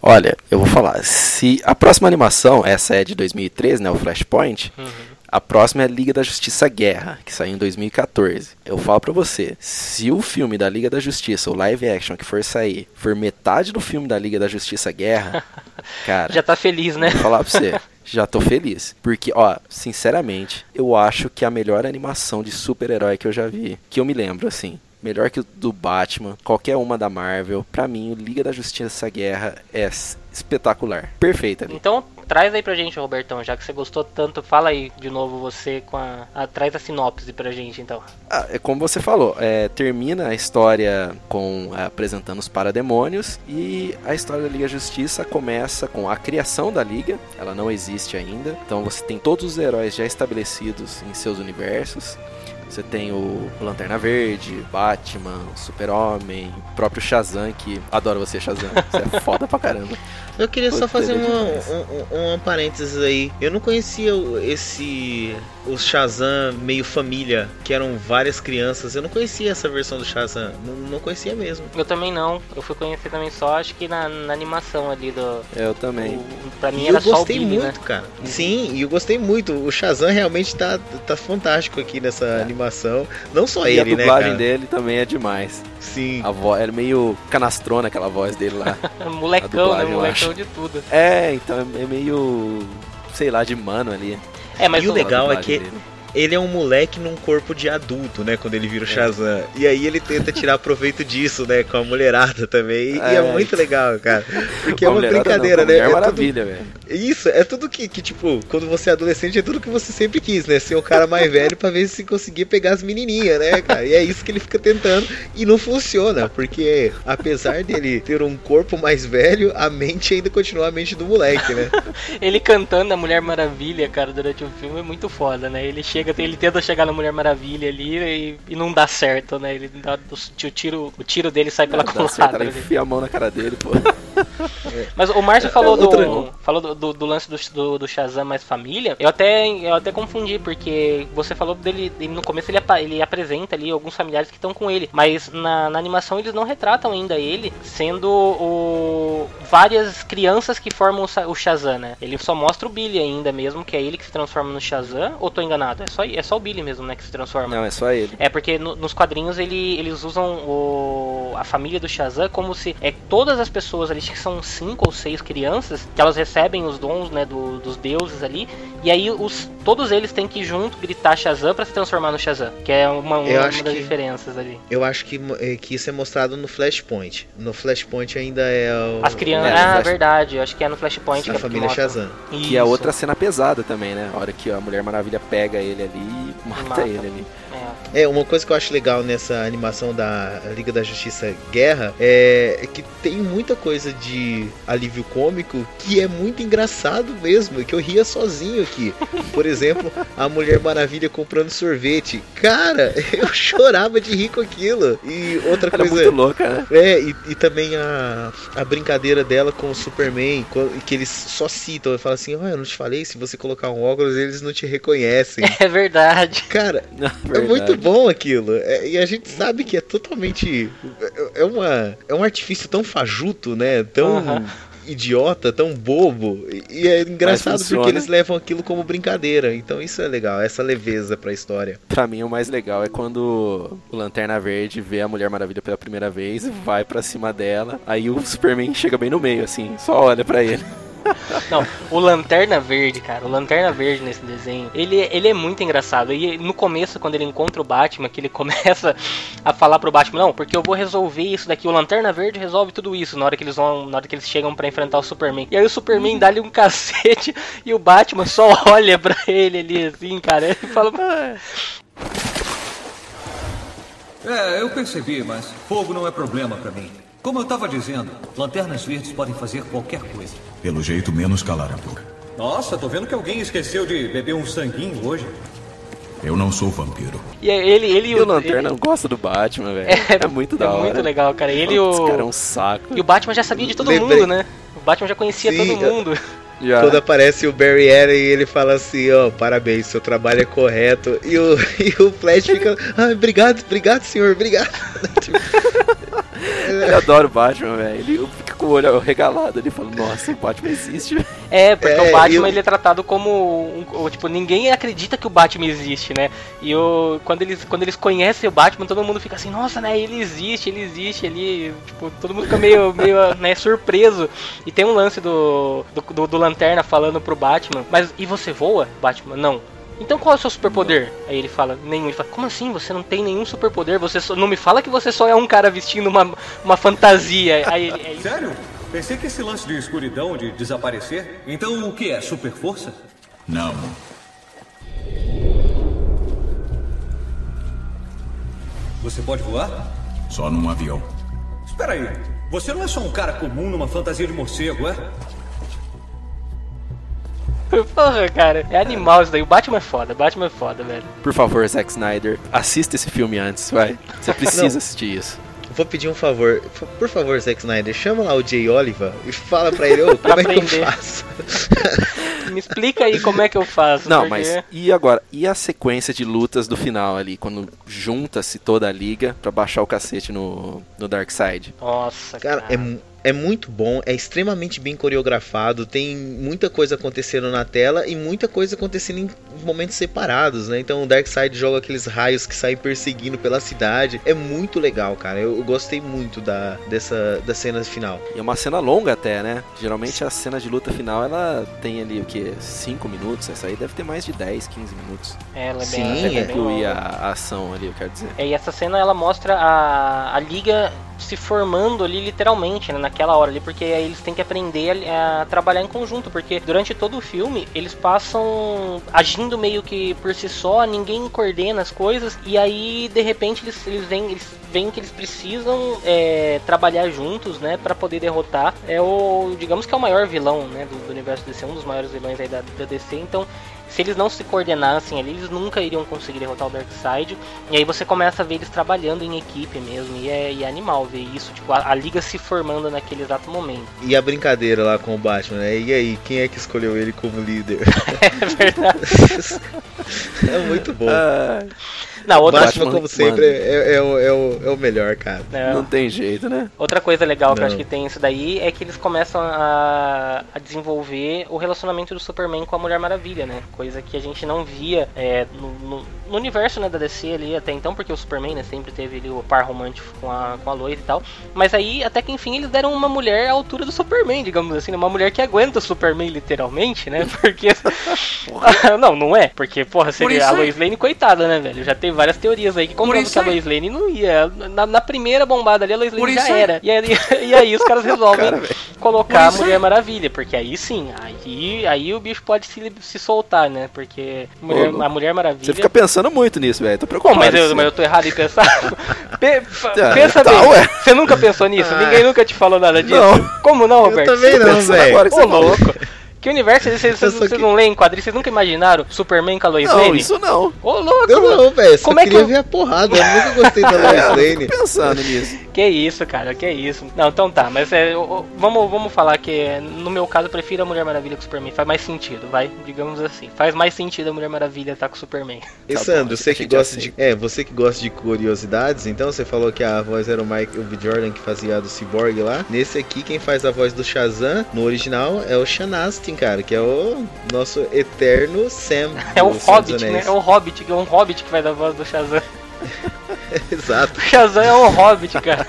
S1: Olha, eu vou falar. Se a próxima animação, essa é de 2013, né, o Flashpoint, uhum. a próxima é Liga da Justiça Guerra, que saiu em 2014. Eu falo pra você, se o filme da Liga da Justiça, o live action que for sair, for metade do filme da Liga da Justiça Guerra, cara...
S3: Já tá feliz, né?
S1: Vou falar pra você. Já tô feliz. Porque, ó, sinceramente, eu acho que é a melhor animação de super-herói que eu já vi. Que eu me lembro, assim melhor que o do Batman, qualquer uma da Marvel. Pra mim, o Liga da Justiça Guerra é espetacular. Perfeita ali.
S3: Então, traz aí pra gente, Robertão, já que você gostou tanto, fala aí de novo você com a. a traz a sinopse pra gente, então.
S1: Ah, é como você falou, é, termina a história com é, apresentando os parademônios e a história da Liga Justiça começa com a criação da Liga. Ela não existe ainda, então você tem todos os heróis já estabelecidos em seus universos. Você tem o Lanterna Verde, Batman, Super-Homem, o próprio Shazam, que adoro você, Shazam. Você é foda pra caramba.
S2: Eu queria só fazer uma, um, um, parênteses aí. Eu não conhecia esse. O Shazam meio família, que eram várias crianças. Eu não conhecia essa versão do Shazam. Não, não conhecia mesmo.
S3: Eu também não. Eu fui conhecer também só, acho que na, na animação ali do.
S1: Eu também.
S3: O, pra mim e era
S2: eu gostei
S3: Billy,
S2: muito,
S3: né?
S2: cara. Sim, e eu gostei muito. O Shazam realmente tá, tá fantástico aqui nessa é. animação. Não só
S1: e
S2: ele,
S1: né? A dublagem né, dele também é demais.
S2: Sim.
S1: A voz era meio canastrona aquela voz dele lá.
S3: molecão, né? Molecão de tudo.
S1: É, então é meio. sei lá, de mano ali.
S3: É, mas
S2: e o legal é que. Ele é um moleque num corpo de adulto, né? Quando ele vira o Shazam. E aí ele tenta tirar proveito disso, né? Com a mulherada também. E é,
S1: É.
S2: muito legal, cara. Porque é
S1: a
S2: uma
S1: mulherada
S2: brincadeira,
S1: não,
S2: né? É tudo-
S1: Maravilha, velho.
S2: Isso, é tudo que, que, tipo, quando você é adolescente, é tudo que você sempre quis, né? Ser o cara mais velho pra ver se conseguia pegar as menininhas, né, cara? E é isso que ele fica tentando e não funciona, porque apesar dele ter um corpo mais velho, a mente ainda continua a mente do moleque, né?
S3: Ele cantando a Mulher Maravilha, cara, durante o filme é muito foda, né? Ele chega, ele tenta chegar na Mulher Maravilha ali e, e não dá certo, né? Ele dá, o, tiro, o tiro dele sai pela
S1: Dá certo, ela enfia a mão na cara dele, pô.
S3: Mas o Márcio falou,
S2: outra-
S3: do, falou do, do- do lance do, do, do Shazam mais família. Eu até, eu até confundi, porque você falou dele, ele no começo ele, ele apresenta ali alguns familiares que estão com ele. Mas na, na animação eles não retratam ainda ele sendo o, várias crianças que formam o, Shazam, né? Ele só mostra o Billy ainda mesmo, que é ele que se transforma no Shazam. Ou tô enganado? É só, é só o Billy mesmo, né, que se transforma.
S1: Não, é só ele.
S3: É porque no- nos quadrinhos ele- eles usam o- a família do Shazam como se é todas as pessoas ali, que são cinco ou seis crianças, que elas recebem os dons né, do- dos deuses ali, e aí os, todos eles têm que junto gritar Shazam pra se transformar no Shazam, que é uma, uma,
S2: Eu
S3: uma
S2: acho
S3: das
S2: que-
S3: diferenças ali.
S2: Eu acho que, eh, que isso é mostrado no Flashpoint. No Flashpoint ainda é o,
S3: As crianças.
S1: É,
S3: ah,
S1: Flash-
S3: verdade, eu acho que é no Flashpoint
S2: a
S3: que
S2: família
S3: mostra.
S2: Shazam.
S1: Que é outra cena pesada também, né? A hora que a Mulher Maravilha pega ele ali e mata,
S3: Mata.
S1: ele ali.
S3: É.
S2: É, uma coisa que eu acho legal nessa animação da Liga da Justiça Guerra é, é que tem muita coisa de alívio cômico que é muito engraçado mesmo, e que eu ria sozinho aqui. Por exemplo, a Mulher Maravilha comprando sorvete. Cara, eu chorava de rir com aquilo. E outra
S1: Ela é
S2: coisa.
S1: muito louca, né?
S2: É, e, e também a, a brincadeira dela com o Superman, que eles só citam, ele fala assim, ó, eu não te falei, se você colocar um óculos, eles não te reconhecem.
S3: É verdade.
S2: Cara, é
S1: Verdade.
S2: Muito bom aquilo. É, e a gente sabe que é totalmente. É, é uma, é um artifício tão fajuto, né? Tão
S3: Aham.
S2: idiota, tão bobo. E, é engraçado porque eles levam aquilo como brincadeira. Então isso é legal, essa leveza pra história.
S1: Pra mim, o mais legal é quando o Lanterna Verde vê a Mulher Maravilha pela primeira vez e vai pra cima dela. Aí o Superman chega bem no meio, assim, só olha pra ele.
S3: Não, o Lanterna Verde, cara, o Lanterna Verde nesse desenho, ele, ele é muito engraçado. E no começo, quando ele encontra o Batman, que ele começa a falar pro Batman, não, porque eu vou resolver isso daqui. O Lanterna Verde resolve tudo isso na hora que eles vão, na hora que eles chegam pra enfrentar o Superman. E aí o Superman dá-lhe um cacete e o Batman só olha pra ele ali assim, cara. Ele fala, "Ah,
S8: É, eu percebi, mas fogo não é problema pra mim. Como eu tava dizendo, lanternas verdes podem fazer qualquer coisa.
S9: Pelo jeito, menos calar a boca.
S8: Nossa, tô vendo que alguém esqueceu de beber um sanguinho hoje.
S9: Eu não sou vampiro.
S3: E aí ele, ele
S1: E o Lanterna
S3: ele-
S1: gosta do Batman, velho. É, muito da
S3: é
S1: hora.
S3: muito legal, cara. Ele e
S1: Esse
S3: o.
S1: cara é um saco.
S3: E o Batman já sabia de todo
S2: Lembrei.
S3: mundo, né? O Batman já conhecia
S2: Sim,
S3: todo
S2: eu-
S3: mundo.
S1: Já.
S2: Quando aparece o Barry Allen e ele fala assim, ó, parabéns, seu trabalho é correto. E o, e o Flash fica, ah, obrigado, obrigado, senhor, obrigado.
S1: Ele adora o Batman, velho. Ele fica com o olho regalado. Ele fala, nossa, o Batman existe. velho."
S3: É, porque
S2: É,
S3: o Batman
S2: eu-
S3: ele é tratado como um, tipo, ninguém acredita que o Batman existe, né? E o, quando, eles, quando eles conhecem o Batman, todo mundo fica assim, nossa, né, ele existe, ele existe, ele. Tipo, todo mundo fica meio, meio né, surpreso. E tem um lance do, do, do, do Lanterna falando pro Batman, mas e você voa? Batman, não. Então qual é o seu superpoder? Aí ele fala, nenhum. Ele fala, como assim? Você não tem nenhum superpoder? Você só- não me fala que você só é um cara vestindo uma, uma fantasia. Aí ele, é isso.
S8: Sério? Pensei que esse lance de escuridão, de desaparecer. Então o que é? Super força?
S9: Não.
S8: Você pode voar?
S9: Só num avião.
S8: Espera aí. Você não é só um cara comum numa fantasia de morcego, é?
S3: Porra, cara, é animal isso daí. O Batman é foda, o Batman é foda, velho.
S1: Por favor, Zack Snyder, assista esse filme antes, vai. Você precisa assistir isso.
S2: Vou pedir um favor, por favor, Zack Snyder, chama lá o Jay Oliva e fala pra ele, ô, como é que eu
S3: aprender.
S2: faço?
S3: Me explica aí como é que eu faço.
S1: Não,
S3: porque-
S1: mas e agora? E a sequência de lutas do final ali, quando junta-se toda a liga pra baixar o cacete no, no Darkseid?
S3: Nossa,
S2: Cara,
S3: cara.
S2: é, É muito bom, é extremamente bem coreografado, tem muita coisa acontecendo na tela e muita coisa acontecendo em momentos separados, né? Então o Darkseid joga aqueles raios que saem perseguindo pela cidade. É muito legal, cara. Eu, eu gostei muito da, dessa da cena final.
S1: E é uma cena longa até, né? Geralmente a cena de luta final ela tem ali o que? 5 minutos. Essa aí deve ter mais de 10, 15 minutos.
S3: É, ela é bem,
S2: Sim,
S3: ela é bem
S1: Incluir
S3: longa.
S1: a, a ação ali, eu quero dizer.
S3: É, e essa cena ela mostra a, a liga se formando ali literalmente, né, naquela hora ali, porque aí eles têm que aprender a, a trabalhar em conjunto, porque durante todo o filme eles passam agindo meio que por si só, ninguém coordena as coisas, e aí de repente eles, eles veem eles que eles precisam é, trabalhar juntos, né, para poder derrotar. É o, digamos que é o maior vilão, né, do, do universo DC, um dos maiores vilões aí da, da DC, então se eles não se coordenassem ali, eles nunca iriam conseguir derrotar o Darkseid. E aí você começa a ver eles trabalhando em equipe mesmo. E é, e é animal ver isso, tipo, a, a liga se formando naquele exato momento.
S2: E a brincadeira lá com o Batman, né? E aí, quem é que escolheu ele como líder?
S3: É verdade.
S2: é muito bom.
S1: Ah,
S3: Na
S2: o
S3: outra,
S2: Batman,
S1: Batman,
S2: como sempre,
S1: mano.
S2: é, é o, é, o, é o melhor, cara.
S3: né,
S1: não tem jeito, né?
S3: outra coisa legal que eu
S2: Não.
S3: acho que tem isso daí é que eles começam a, a desenvolver o relacionamento do Superman com a Mulher Maravilha, né? Coisa que a gente não via é, no, no- no universo né, da DC ali até então, porque o Superman né, sempre teve ali o par romântico com a, com a Lois e tal. Mas aí, até que enfim, eles deram uma mulher à altura do Superman, digamos assim, né? uma mulher que aguenta o Superman literalmente, né? Porque. não, não é. Porque, porra, seria
S4: isso
S3: a
S4: aí-
S3: Lois Lane, coitada, né, velho? Já tem várias teorias aí que comprovam que a Lois Lane não ia. Na, na primeira bombada ali, a Lois Lane já
S4: aí-
S3: era. E aí, e aí os caras resolvem
S1: Cara,
S3: colocar a Mulher
S4: aí-
S3: Maravilha, porque aí sim, aí, aí o bicho pode se, se soltar, né? Porque Mulher-
S1: Ô,
S3: a Mulher Maravilha.
S1: Você fica pensando muito nisso, velho. Tô preocupado.
S3: mas eu, mas eu tô errado em pensar. Pe-
S1: Ah,
S3: pensa
S1: tá,
S3: bem.
S1: ué.
S3: Você nunca pensou nisso?
S2: Ah.
S3: Ninguém nunca te falou nada disso?
S1: Não.
S3: Como não,
S2: Eu
S3: Roberto?
S2: também não, velho.
S3: Ô, louco. Que universo é esse? Vocês,
S2: que-
S3: não leem em quadrinhos? Vocês nunca imaginaram Superman com a Lois
S1: Não,
S3: Lane?
S1: isso não.
S3: Ô, louco!
S2: Eu não, velho. Só
S3: Como é que
S2: queria
S3: eu-
S2: ver a porrada. Eu nunca gostei da Lois
S1: eu
S2: Lane.
S1: pensando nisso.
S3: Que isso, cara, que isso. Não, então tá, mas é, vamos, vamos falar que no meu caso eu prefiro a Mulher Maravilha com o Superman. Faz mais sentido, vai, digamos assim. Faz mais sentido a Mulher Maravilha estar com o Superman.
S2: E
S1: Tá
S2: Sandro,
S1: bom,
S2: você que gosta de. É, você que gosta de curiosidades, então você falou que a voz era o Mike o B. Jordan que fazia a do Cyborg lá. Nesse aqui, quem faz a voz do Shazam, no original, é o Sean Astin, cara, que é o nosso eterno Sam.
S3: É o
S2: dos
S3: Hobbit, né? É o Hobbit, é um Hobbit que vai dar voz do Shazam.
S2: Exato.
S3: O Shazam é um Hobbit, cara.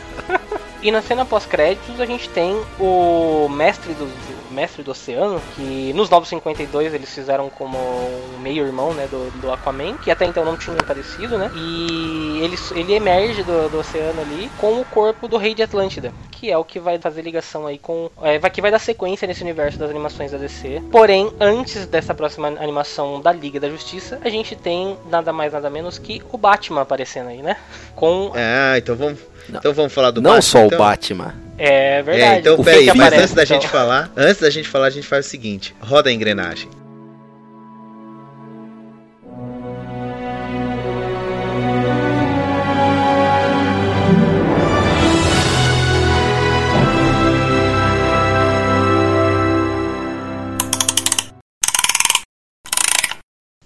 S3: E na cena pós-créditos a gente tem o mestre do, do- mestre do oceano, que nos 952 eles fizeram como um meio-irmão né, do, do Aquaman, que até então não tinha aparecido, né? E ele, ele emerge do, do oceano ali com o corpo do rei de Atlântida, que é o que vai fazer ligação aí com. É, que vai dar sequência nesse universo das animações da DC. Porém, antes dessa próxima animação da Liga da Justiça, a gente tem nada mais nada menos que o Batman aparecendo aí, né? Com.
S2: Ah, então vamos.
S1: Não.
S2: Então vamos falar do
S1: Não
S2: Batman,
S1: só o
S2: então?
S1: Batman.
S3: É verdade.
S2: É, então peraí, mas
S3: aparece,
S2: antes da
S3: então?
S2: gente falar, antes da gente falar, a gente faz o seguinte: roda a engrenagem.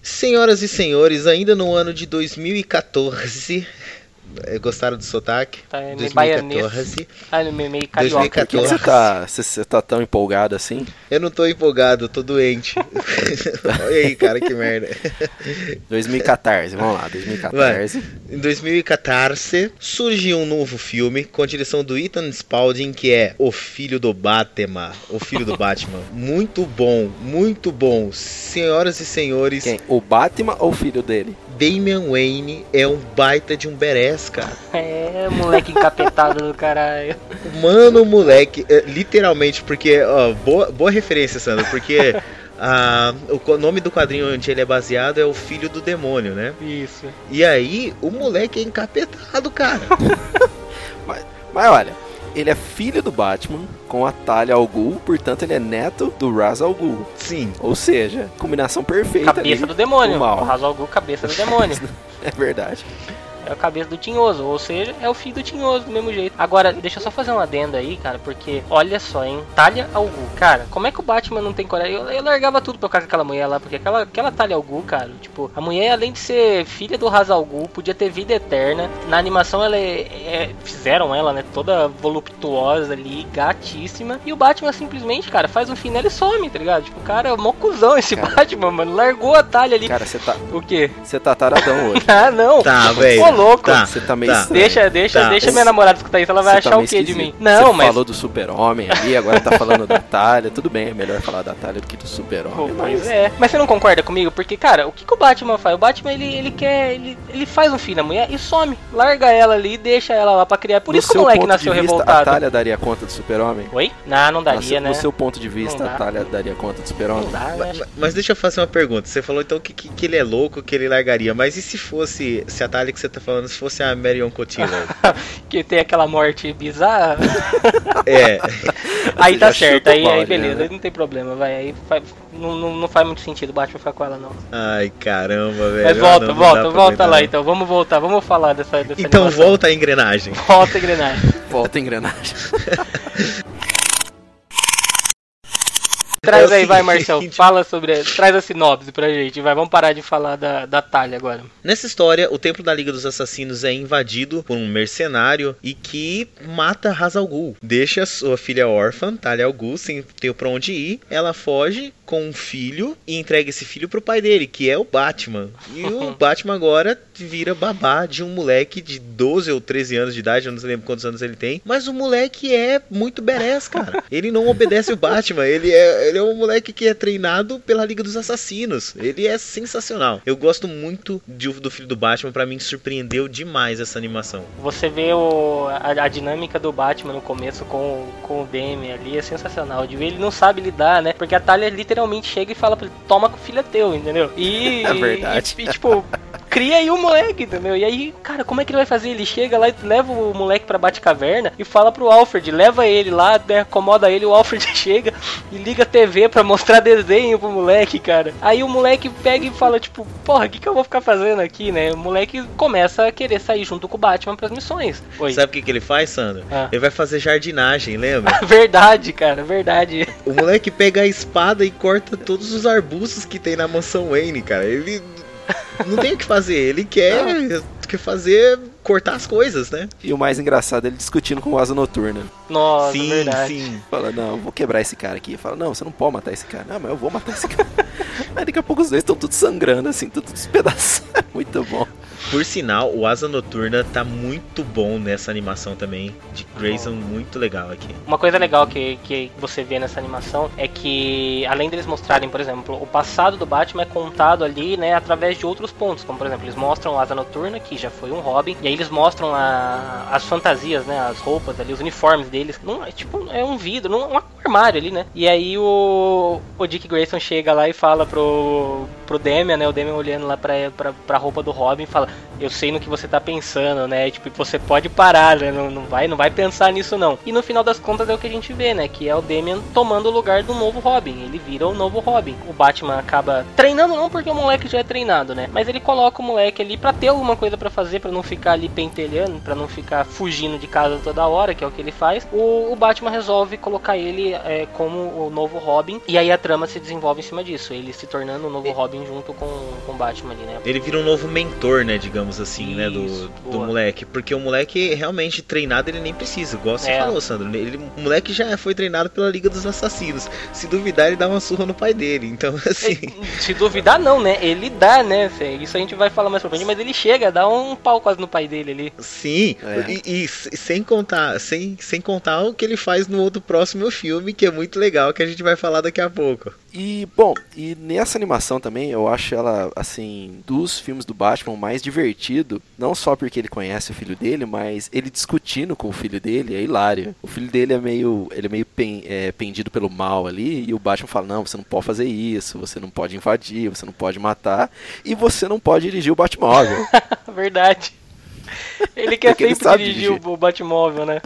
S2: Senhoras e senhores, ainda no ano de 2014, eh, gostaram do sotaque?
S3: Tá, é meio
S2: 2014.
S3: Ah, ele meio, meio carioca.
S1: Por que que
S2: 2014.
S1: você tá, você, você tá tão empolgado assim?
S2: Eu não tô empolgado, eu tô doente. Olha aí, cara, que merda.
S1: 2014, vamos lá, 2014.
S2: Em 2014, surge um novo filme com a direção do Ethan Spalding, que é O Filho do Batman. O Filho do Batman. Muito bom, muito bom. Senhoras e senhores,
S1: Quem? O Batman ou o filho dele?
S2: Damian Wayne é um baita de um berés, cara.
S3: É, moleque encapetado do caralho.
S2: Mano, moleque, é, literalmente, porque, ó, boa, boa referência, Sandro, porque ah, o nome do quadrinho onde ele é baseado é O Filho do Demônio, né?
S3: Isso.
S2: E aí, o moleque é encapetado, cara.
S1: Mas, mas olha, ele é filho do Batman com a Talia al Ghul, portanto ele é neto do Ra's al Ghul.
S2: Sim.
S1: Ou seja, combinação perfeita
S3: Cabeça
S1: ali
S3: do demônio.
S1: do mal.
S3: O Hazal Ghul, cabeça do demônio.
S1: É verdade.
S3: É a cabeça do Tinhoso, ou seja, é o filho do Tinhoso do mesmo jeito. Agora, deixa eu só fazer uma adenda aí, cara, porque olha só, hein? Talha ao Gu. Cara, como é que o Batman não tem coragem? Eu, eu largava tudo pra eu ficar com aquela mulher lá, porque aquela, aquela Talha ao Gu, cara, tipo, a mulher, além de ser filha do Hazal Gu, podia ter vida eterna. Na animação, ela é, é- fizeram ela, né, toda voluptuosa ali, gatíssima. E o Batman simplesmente, cara, faz um fim nela e some, tá ligado? Tipo, o cara é mó cuzão esse Batman, mano. Largou a Talha ali.
S1: Cara, você tá.
S3: O quê?
S1: Você tá taradão hoje.
S3: Ah, não.
S2: Tá, velho.
S3: Louco.
S2: Tá,
S1: Você tá meio
S2: tá.
S1: estranho.
S3: Deixa, deixa,
S2: Tá.
S3: deixa minha namorada escutar isso, ela vai
S1: Você
S3: achar
S1: tá
S3: o quê de mim? Não,
S1: Você
S3: mas.
S1: falou do super-homem ali, agora tá falando da Talha. Tudo bem, é melhor falar da Talha do que do super-homem.
S3: Pois é. Mas você não concorda comigo? Porque, cara, o que, que o Batman faz? O Batman, ele, ele quer. Ele, ele faz um filho na mulher e some. Larga ela ali e deixa ela lá pra criar. Por
S1: No
S3: isso que o moleque
S1: ponto
S3: nasceu
S1: de vista,
S3: revoltado.
S1: A Talha daria conta do super-homem?
S3: Oi? Não, não daria,
S1: no,
S3: né?
S1: no seu ponto de vista, a Talha daria conta do super-homem?
S2: Mas, mas deixa eu fazer uma pergunta. Você falou então que, que, que ele é louco, que ele largaria. Mas e se fosse, se a Thalia que você tá falando, se fosse a Marion Cotillard?
S3: que tem aquela morte bizarra.
S2: é.
S3: aí tá certo, aí, aí
S1: balde,
S3: beleza,
S1: né?
S3: aí não tem problema, vai. Aí faz- não, não, não faz muito sentido o Batman ficar com ela, não.
S2: Ai, caramba, velho.
S3: Mas volta,
S2: não,
S3: volta, volta lá então. Vamos voltar, vamos falar dessa, dessa
S2: Então
S3: animação.
S2: volta a engrenagem.
S3: Volta a engrenagem.
S1: Volta a engrenagem.
S3: Traz
S2: É
S3: aí, vai. Marcel. Fala sobre. Traz a sinopse pra gente, vai. Vamos parar de falar da, da talha agora.
S2: Nessa história, o templo da Liga dos Assassinos é invadido por um mercenário e que mata Ra's al Ghul. Deixa sua filha órfã, Talia al Ghul, sem ter pra onde ir. Ela foge com um filho e entrega esse filho pro pai dele, que é o Batman. E o Batman agora vira babá de um moleque de 12 ou 13 anos de idade, eu não lembro quantos anos ele tem. Mas o moleque é muito berés, cara. Ele não obedece o Batman, ele é, ele é um moleque que é treinado pela Liga dos Assassinos. Ele é sensacional. Eu gosto muito de- do filho do Batman, pra mim surpreendeu demais essa animação.
S3: Você vê o, a, a dinâmica do Batman no começo com, o- com o Demi ali, é sensacional. De ele não sabe lidar, né? Porque a Talia literalmente chega e fala pra ele, toma que o filho é teu, entendeu? E,
S1: É verdade.
S3: e, e, tipo, cria aí o moleque, entendeu? E aí, cara, como é que ele vai fazer? Ele chega lá e leva o moleque pra Batcaverna e fala pro Alfred, leva ele lá, né, acomoda ele, o Alfred chega e liga a TV pra mostrar desenho pro moleque, cara. Aí o moleque pega e fala, tipo, porra, o que, que eu vou ficar fazendo aqui, né? O moleque começa a querer sair junto com o Batman pras missões. Oi.
S2: Sabe o que, que ele faz, Sandro?
S3: Ah.
S2: Ele vai fazer jardinagem, lembra?
S3: Verdade, cara, verdade.
S2: o moleque pega a espada e corta todos os arbustos que tem na mansão Wayne, cara. Ele não tem o que fazer, ele quer, quer fazer cortar as coisas, né?
S1: E o mais engraçado é ele discutindo com o Asa Noturna.
S3: Nossa,
S2: sim,
S3: verdade.
S2: sim.
S1: Fala, não, eu vou quebrar esse cara aqui. Fala, não, você não pode matar esse cara. Não, mas eu vou matar esse cara. Aí daqui a pouco os dois estão tudo sangrando, assim, tudo despedaçado. Muito bom.
S2: Por sinal, o Asa Noturna tá muito bom nessa animação também. De Grayson, muito legal aqui.
S3: Uma coisa legal que, que você vê nessa animação é que, além deles mostrarem, por exemplo, o passado do Batman é contado ali, né, através de outros pontos. Como, por exemplo, eles mostram a Asa Noturna, que já foi um Robin, e aí eles mostram a- as fantasias, né, as roupas ali, os uniformes deles. Não, é tipo, é um vidro, não- um armário ali, né. E aí o, o Dick Grayson chega lá e fala pro, pro Damian, né, o Damian olhando lá pra, pra, pra roupa do Robin e fala, eu sei no que você tá pensando, né, tipo, você pode parar, né, não, não vai, não vai pensar nisso não. E no final das contas é o que a gente vê, né, que é o Damian tomando o lugar do novo Robin, ele vira o novo Robin. O Batman acaba treinando não porque o moleque já é treinado, né, mas ele coloca o moleque ali pra ter alguma coisa pra fazer, pra não ficar ali pentelhando, pra não ficar fugindo de casa toda hora, que é o que ele faz. O, o Batman resolve colocar ele é, como o novo Robin, e aí a trama se desenvolve em cima disso, ele se tornando o novo Robin junto com, com o Batman ali, né.
S2: Ele vira um novo mentor, né, digamos assim, né, do,
S3: Isso,
S2: do moleque. Porque o moleque realmente treinado ele nem precisa, igual você
S3: É.
S2: falou, Sandro. Ele, o moleque já foi treinado pela Liga dos Assassinos. Se duvidar, ele dá uma surra no pai dele. Então, assim.
S3: Se duvidar, não, né? Ele dá, né? Isso a gente vai falar mais pra frente, mas ele chega, dá um pau quase no pai dele ali.
S2: Sim,
S1: É.
S2: e, e sem contar, sem, sem contar o que ele faz no outro próximo filme, que é muito legal, que a gente vai falar daqui a pouco.
S1: E, bom, e nessa animação também, eu acho ela, assim, dos filmes do Batman, mais divertido. Não só porque ele conhece o filho dele, mas ele discutindo com o filho dele é hilário. O filho dele é meio, ele é meio pen- é, pendido pelo mal ali, e o Batman fala, não, você não pode fazer isso, você não pode invadir, você não pode matar, e você não pode dirigir o Batmóvel.
S3: Verdade. Ele quer
S1: ele
S3: sempre
S1: sabe
S3: dirigir
S1: dirigir.
S3: o Batmóvel, né?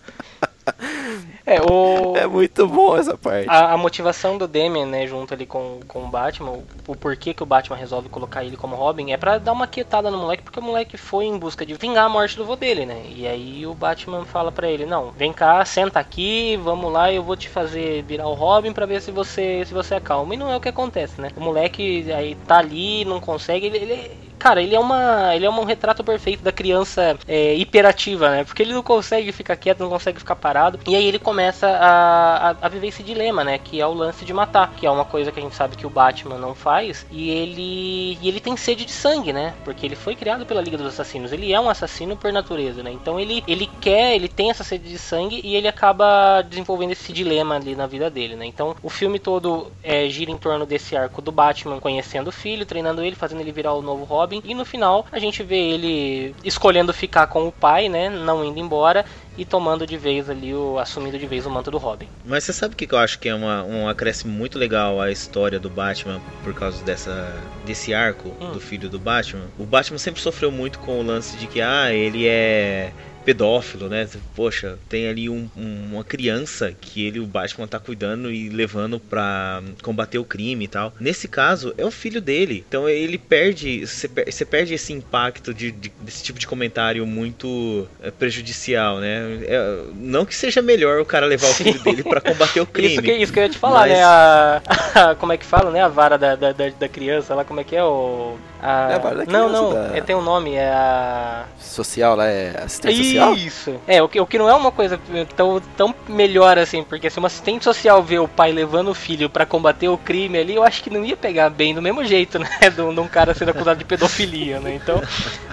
S3: É, o...
S1: É muito bom essa parte.
S3: A, a motivação do Damian, né, junto ali com, com o Batman, o, o porquê que o Batman resolve colocar ele como Robin, é pra dar uma quietada no moleque, porque o moleque foi em busca de vingar a morte do vô dele, né? E aí o Batman fala pra ele, não, vem cá, senta aqui, vamos lá, eu vou te fazer virar o Robin pra ver se você se você acalma. E não é o que acontece, né? O moleque aí tá ali, não consegue, ele, ele cara, ele é uma ele é um retrato perfeito da criança é, hiperativa, né? Porque ele não consegue ficar quieto, não consegue ficar parado. E aí ele começa a, a, a, viver esse dilema, né? Que é o lance de matar, que é uma coisa que a gente sabe que o Batman não faz. E ele e ele tem sede de sangue, né? Porque ele foi criado pela Liga dos Assassinos. Ele é um assassino por natureza, né? Então ele ele quer, ele tem essa sede de sangue e ele acaba desenvolvendo esse dilema ali na vida dele, né? Então o filme todo é, gira em torno desse arco do Batman conhecendo o filho, treinando ele, fazendo ele virar o novo Robin Robin. E no final a gente vê ele escolhendo ficar com o pai, né? Não indo embora e tomando de vez ali, o, assumindo de vez o manto do Robin.
S2: Mas você sabe o que eu acho que é uma, um acréscimo muito legal à história do Batman por causa dessa, desse arco hum. do filho do Batman? O Batman sempre sofreu muito com o lance de que, ah, ele é pedófilo, né? Poxa, tem ali um, um, uma criança que ele, o Batman, tá cuidando e levando pra combater o crime e tal. Nesse caso, é o filho dele. Então ele perde. Você perde esse impacto de, de, desse tipo de comentário muito é, prejudicial, né? É, não que seja melhor o cara levar Sim. o filho dele para combater o crime.
S3: Isso que, isso que eu ia te falar, mas... né? A, a, como é que fala, né? A vara da, da, da criança lá, como é que é o. A... É a vara da criança, não, não, da... é, tem um nome, é a.
S1: Social lá, é assistente social?
S3: Isso. É, o que, o que não é uma coisa tão, tão melhor assim, porque se uma assistente social vê o pai levando o filho para combater o crime ali, eu acho que não ia pegar bem do mesmo jeito, né? De um cara sendo acusado de pedofilia, né? Então.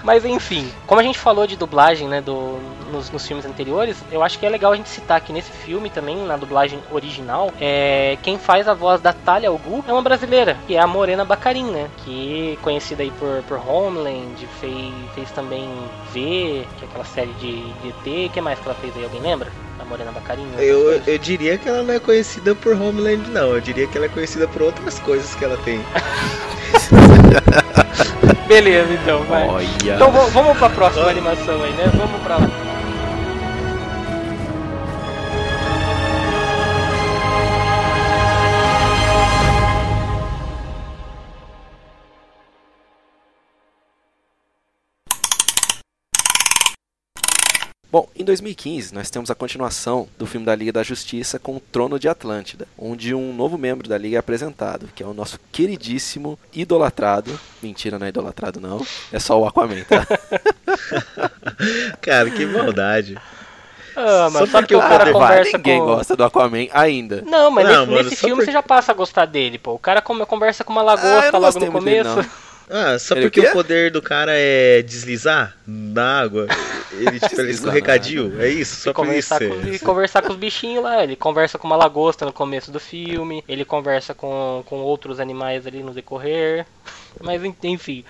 S3: Mas enfim, como a gente falou de dublagem, né, do, nos, nos filmes anteriores, eu acho que é legal a gente citar que nesse filme também, na dublagem original, é, quem faz a voz da Talia al Ghul é uma brasileira, que é a Morena Bacarin, né? Que é conhecida aí por, por Homeland, fez, fez também V, que é aquela série de, de ET. O que mais que ela fez aí? Alguém lembra? A Morena Bacarin?
S2: Eu, eu diria que ela não é conhecida por Homeland, não. Eu diria que ela é conhecida por outras coisas que ela tem.
S3: Beleza, então, vai. Olha. Então vamos pra próxima animação aí, né? Vamos pra lá.
S1: Bom, em 2015 nós temos a continuação do filme da Liga da Justiça com o Trono de Atlântida, onde um novo membro da Liga é apresentado, que é o nosso queridíssimo, idolatrado, mentira, não é idolatrado não, é só o Aquaman, tá?
S2: cara, que maldade.
S3: Ah, mas só porque o cara conversa
S1: ninguém
S3: com...
S1: gosta do Aquaman ainda.
S3: Não, mas não, nesse, mano, nesse filme porque... você já passa a gostar dele, pô. O cara conversa com uma lagosta ah, logo no começo. Dele,
S2: ah, só ele porque o, o poder do cara é deslizar na água. Ele, tipo, ele escorregadio. É isso, só e por isso.
S3: Com, e conversar com os bichinhos lá. Ele conversa com uma lagosta no começo do filme. Ele conversa com, com outros animais ali no decorrer. Mas enfim.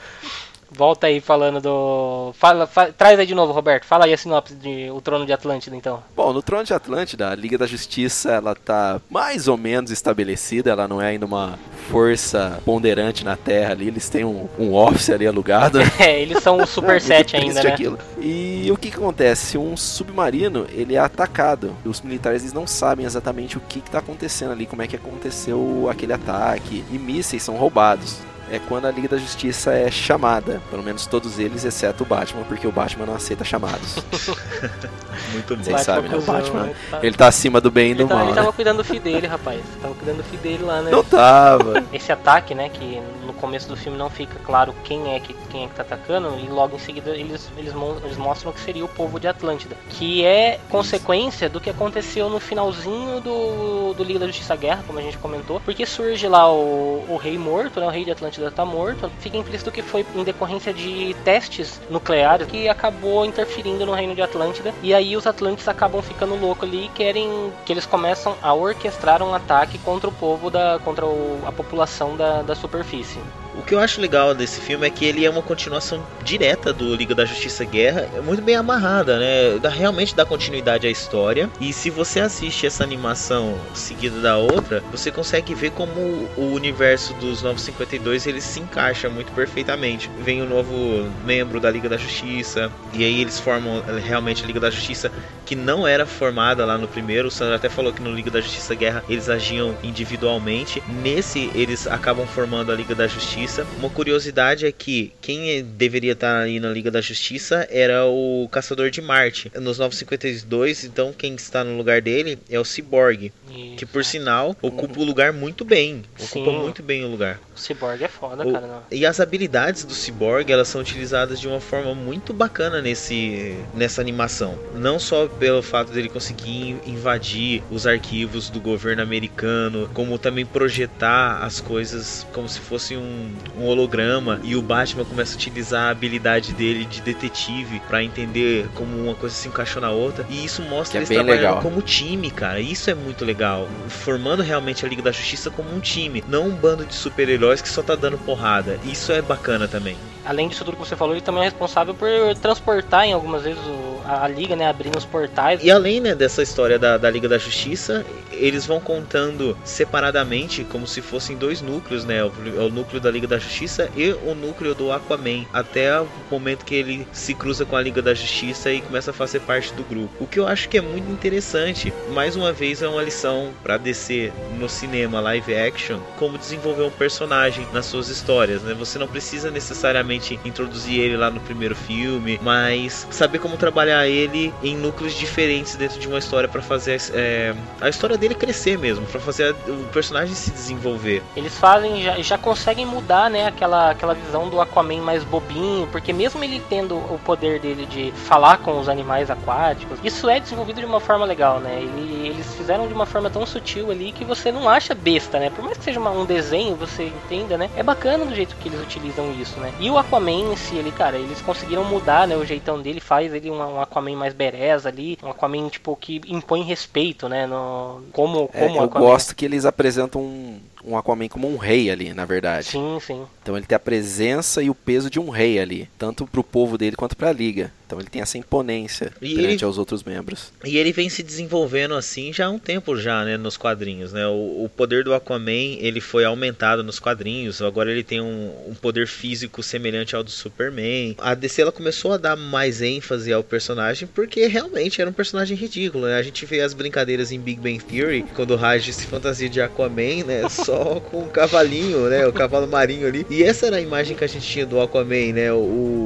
S3: Volta aí falando do. Fala, fa... Traz aí de novo, Roberto. Fala aí a sinopse de O Trono de Atlântida, então.
S1: Bom, no Trono de Atlântida, a Liga da Justiça ela tá mais ou menos estabelecida. Ela não é ainda uma força ponderante na Terra ali. Eles têm um, um office ali alugado.
S3: é, eles são o Super 7 ainda, né?
S1: Aquilo. E o que, que acontece? Um submarino ele é atacado. Os militares eles não sabem exatamente o que está acontecendo ali, como é que aconteceu aquele ataque. E mísseis são roubados é quando a Liga da Justiça é chamada. Pelo menos todos eles, exceto o Batman, porque o Batman não aceita chamados.
S2: Muito bom.
S1: Vocês sabem, né? O Batman, né? ele tá acima do bem e do
S3: ele
S1: mal.
S3: Ele
S1: tava
S3: né? cuidando do filho dele, rapaz. Tava cuidando do filho dele lá, né?
S1: Não tava.
S3: Esse ataque, né, que no começo do filme não fica claro quem é que, quem é que tá atacando, e logo em seguida eles, eles, eles mostram que seria o povo de Atlântida. Que é consequência do que aconteceu no finalzinho do, do Liga da Justiça Guerra, como a gente comentou. Porque surge lá o, o rei morto, né? O rei de Atlântida Atlântida está morto, fica implícito que foi em decorrência de testes nucleares que acabou interferindo no reino de Atlântida. E aí os Atlantes acabam ficando loucos ali e querem que eles começam a orquestrar um ataque contra o povo da. contra o, a população da, da superfície.
S2: O que eu acho legal desse filme é que ele é uma continuação direta do Liga da Justiça Guerra, é muito bem amarrada, né? Dá, realmente dá continuidade à história. E se você assiste essa animação seguida da outra, você consegue ver como o universo dos 952 ele se encaixa muito perfeitamente. Vem o um novo membro da Liga da Justiça, e aí eles formam realmente a Liga da Justiça que não era formada lá no primeiro. O Sandro até falou que no Liga da Justiça Guerra eles agiam individualmente. Nesse, eles acabam formando a Liga da Justiça. Uma curiosidade é que quem deveria estar aí na Liga da Justiça era o Caçador de Marte. Nos 952, então quem está no lugar dele é o Cyborg,
S3: Isso.
S2: que por sinal ocupa o lugar muito bem. Ocupa
S3: Sim.
S2: muito bem o lugar.
S3: O Cyborg é foda,
S2: O-
S3: cara. Não.
S2: E as habilidades do Cyborg, elas são utilizadas de uma forma muito bacana nesse, nessa animação. Não só pelo fato dele conseguir invadir os arquivos do governo americano, como também projetar as coisas como se fosse um, um holograma. E o Batman começa a utilizar a habilidade dele de detetive para entender como uma coisa se encaixou na outra. E isso mostra
S1: Que é
S2: eles
S1: bem
S2: trabalhando
S1: legal.
S2: como time, cara. Isso é muito legal. Formando realmente a Liga da Justiça como um time, não um bando de super-heróis que só tá dando porrada. Isso é bacana também.
S3: Além disso tudo que você falou, ele também é responsável por transportar em algumas vezes o- a, a liga, né? Abrindo os portais.
S2: E além né, dessa história da, da Liga da Justiça, eles vão contando separadamente, como se fossem dois núcleos, né? O, o núcleo da Liga da Justiça e o núcleo do Aquaman. Até o momento que ele se cruza com a Liga da Justiça e começa a fazer parte do grupo. O que eu acho que é muito interessante. Mais uma vez é uma lição para descer no cinema live action como desenvolver um personagem nas suas histórias, né? Você não precisa necessariamente introduzir ele lá no primeiro filme, mas saber como trabalhar ele em núcleos diferentes dentro de uma história para fazer é, a história dele crescer mesmo, para fazer o personagem se desenvolver.
S3: Eles fazem, já, já conseguem mudar, né, aquela, aquela visão do Aquaman mais bobinho, porque mesmo ele tendo o poder dele de falar com os animais aquáticos, isso é desenvolvido de uma forma legal, né? Ele- eles fizeram de uma forma tão sutil ali que você não acha besta, né? Por mais que seja uma- um desenho, você entenda, né? É bacana do jeito que eles utilizam isso, né? E o Aquaman em si, ele, cara, eles conseguiram mudar, né, o jeitão dele, faz ele um, um Aquaman mais bereza ali, um Aquaman, tipo, que impõe respeito, né, no, como,
S1: É,
S3: como o
S1: eu
S3: Aquaman.
S1: gosto que eles apresentam um, um Aquaman como um rei ali, na verdade.
S3: Sim, sim.
S1: Então ele tem a presença e o peso de um rei ali, tanto pro povo dele quanto pra liga. Então ele tem essa imponência
S2: E
S1: perante
S2: ele-
S1: aos outros membros.
S2: E ele vem se desenvolvendo assim já há um tempo já, né, nos quadrinhos, né? O, o poder do Aquaman, ele foi aumentado nos quadrinhos, agora ele tem um, um poder físico semelhante ao do Superman. A DC ela começou a dar mais ênfase ao personagem porque realmente era um personagem ridículo, né? A gente vê as brincadeiras em Big Bang Theory, quando o Raj se fantasia de Aquaman, né, só com o cavalinho, né, o cavalo marinho ali. E essa era a imagem que a gente tinha do Aquaman, né? O,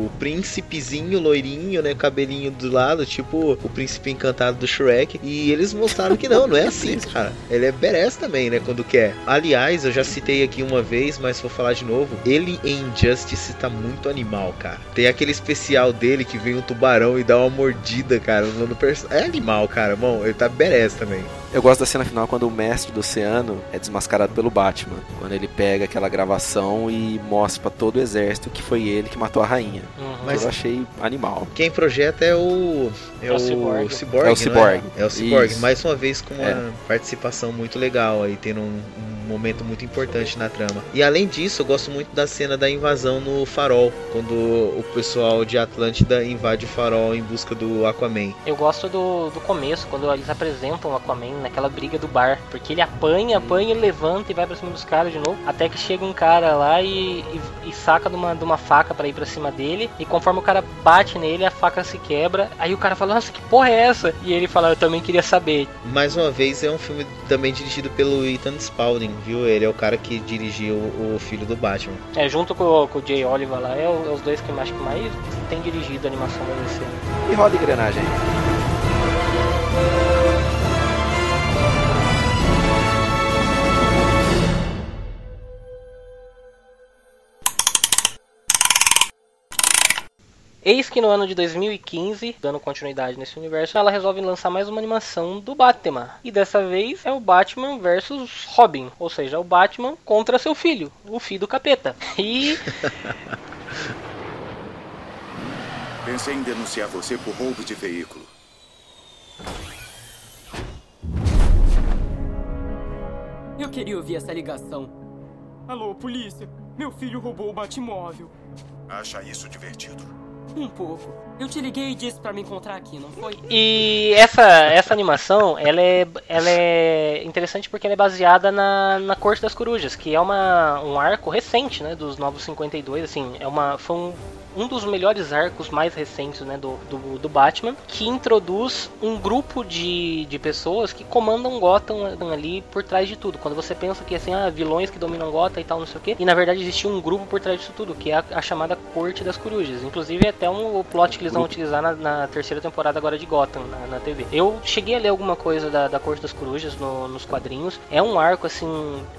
S2: o príncipezinho loirinho, né, cabelinho do lado, tipo o príncipe encantado do Shrek. E eles mostraram que não, não é assim, cara. Ele é badass também, né, quando quer. Aliás, eu já citei aqui uma vez, mas vou falar de novo. Ele em Injustice tá muito animal, cara. Tem aquele especial dele que vem um tubarão e dá uma mordida, cara. No, perso- é animal, cara. Bom, ele tá badass também.
S1: Eu gosto da cena final quando o mestre do oceano é desmascarado pelo Batman. Quando ele pega aquela gravação e mostra pra todo o exército que foi ele que matou a rainha.
S3: Uhum.
S2: Mas-
S1: eu achei animal.
S2: Quem projeta é o. É,
S3: É o
S2: o
S3: Cyborg.
S2: Cyborg.
S1: É o Cyborg.
S2: É, o Cyborg. Mais uma vez com uma
S1: É.
S2: participação muito legal aí, tendo um, um momento muito importante na trama. E além disso, eu gosto muito da cena da invasão no farol. Quando o pessoal de Atlântida invade o farol em busca do Aquaman.
S3: Eu gosto do, do começo, quando eles apresentam o Aquaman naquela briga do bar. Porque ele apanha, apanha, ele levanta e vai pra cima dos caras de novo. Até que chega um cara lá e, e, e saca de uma, de uma faca pra ir pra cima dele. E conforme o cara bate nele, a faca se quebra. Aí o cara fala, nossa, que porra é essa? E ele fala, eu também queria saber.
S2: Mais uma vez, é um filme também dirigido pelo Ethan Spalding, viu? Ele é o cara que dirigiu o filho do Batman.
S3: É, junto com, o- com o Jay Oliver lá, é, é os dois que eu acho que mais tem dirigido a animação da DC.
S1: E roda engrenagem.
S3: Eis que no ano de 2015, dando continuidade nesse universo, ela resolve lançar mais uma animação do Batman. E dessa vez é o Batman versus Robin, ou seja, o Batman contra seu filho, o filho do capeta. E
S10: Pensei em denunciar você por roubo de veículo.
S11: Eu queria ouvir essa ligação. Alô, polícia. Meu filho roubou o Batmóvel.
S10: Acha isso divertido?
S11: Um pouco. Eu te liguei e disse pra me encontrar aqui, não foi?
S3: E essa, essa animação, ela é, ela é interessante porque ela é baseada na, na Corte das Corujas, que é uma, um arco recente, né, dos Novos 52, assim, é uma, foi um, um dos melhores arcos mais recentes né, do, do, do, Batman, que introduz um grupo de, de pessoas que comandam Gotham ali por trás de tudo. Quando você pensa que assim, ah, vilões que dominam Gotham e tal, não sei o que, e na verdade existia um grupo por trás disso tudo, que é a, a chamada Corte das Corujas. Inclusive, é até um plot que eles vão utilizar na, na terceira temporada agora de Gotham, na, na, TV. Eu cheguei a ler alguma coisa da, da Corte das Corujas no, nos quadrinhos. É um arco, assim.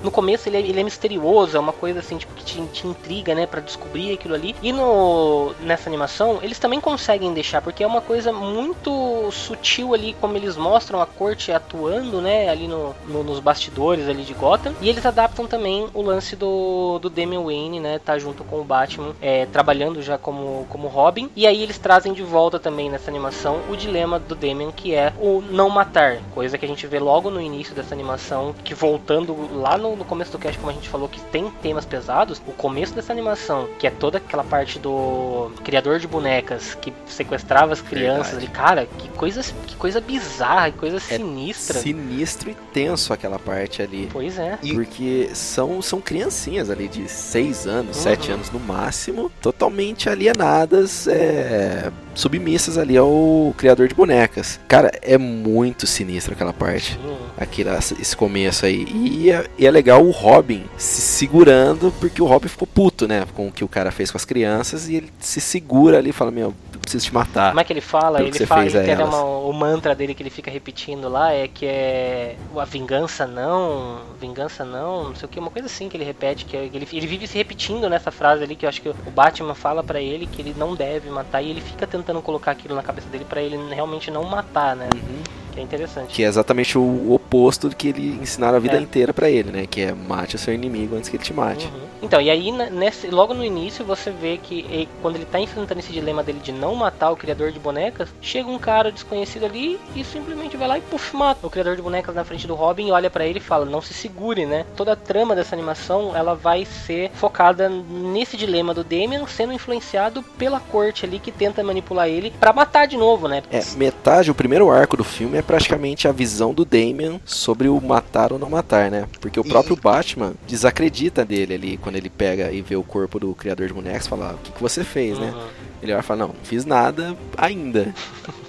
S3: No começo ele é, ele é misterioso, é uma coisa assim, tipo, que te, te intriga, né, para descobrir aquilo ali. E no, nessa animação, eles também conseguem deixar, porque é uma coisa muito sutil ali, como eles mostram a corte atuando, né, ali no, no nos bastidores ali de Gotham. E eles adaptam também o lance do, do Damian Wayne, né, tá junto com o Batman, é, trabalhando já como, como Robin. E aí eles trazem de volta também nessa animação o dilema do Damian, que é o não matar, coisa que a gente vê logo no início dessa animação, que voltando lá no, no começo do cast, como a gente falou, que tem temas pesados, o começo dessa animação, que é toda aquela parte do criador de bonecas que sequestrava as crianças ali, cara, que coisa, que coisa bizarra, que coisa é sinistra.
S1: Sinistro e tenso aquela parte ali.
S3: Pois é.
S1: Porque são, são criancinhas ali de 6 anos, 7 uhum. anos no máximo, totalmente alienadas, é, submissas ali ao criador de bonecas. Cara, é muito sinistro aquela parte. Aquilo, esse começo aí. E é, e é legal o Robin se segurando, porque o Robin ficou puto, né? Com o que o cara fez com as crianças. E ele se segura ali e fala: Meu, eu preciso te matar.
S3: Como é que ele fala? Ele fala, ele tem uma, o mantra dele que ele fica repetindo lá é que é a vingança não, vingança não, não sei o que, uma coisa assim que ele repete, que é, ele, ele vive se repetindo nessa frase ali que eu acho que o Batman fala para ele que ele não deve matar e ele fica tentando colocar aquilo na cabeça dele para ele realmente não matar, né? Uhum. Que é interessante.
S1: Que é exatamente o oposto do que ele ensinaram a vida é. inteira para ele, né? Que é mate o seu inimigo antes que ele te mate.
S3: Uhum. Então, e aí nesse, logo no início você vê que quando ele tá enfrentando esse dilema dele de não matar o criador de bonecas, chega um cara desconhecido ali e simplesmente vai lá e puf, mata o criador de bonecas na frente do Robin e olha para ele e fala: "Não se segure, né?". Toda a trama dessa animação, ela vai ser focada nesse dilema do Damian sendo influenciado pela corte ali que tenta manipular ele para matar de novo, né?
S1: É, metade, o primeiro arco do filme é praticamente a visão do Damian sobre o matar ou não matar, né? Porque o próprio Batman desacredita dele ali quando ele pega e vê o corpo do criador de bonecos, fala: ah, "O que, que você fez, né?" uhum. né? Ele vai falar: "Não, não fiz nada ainda."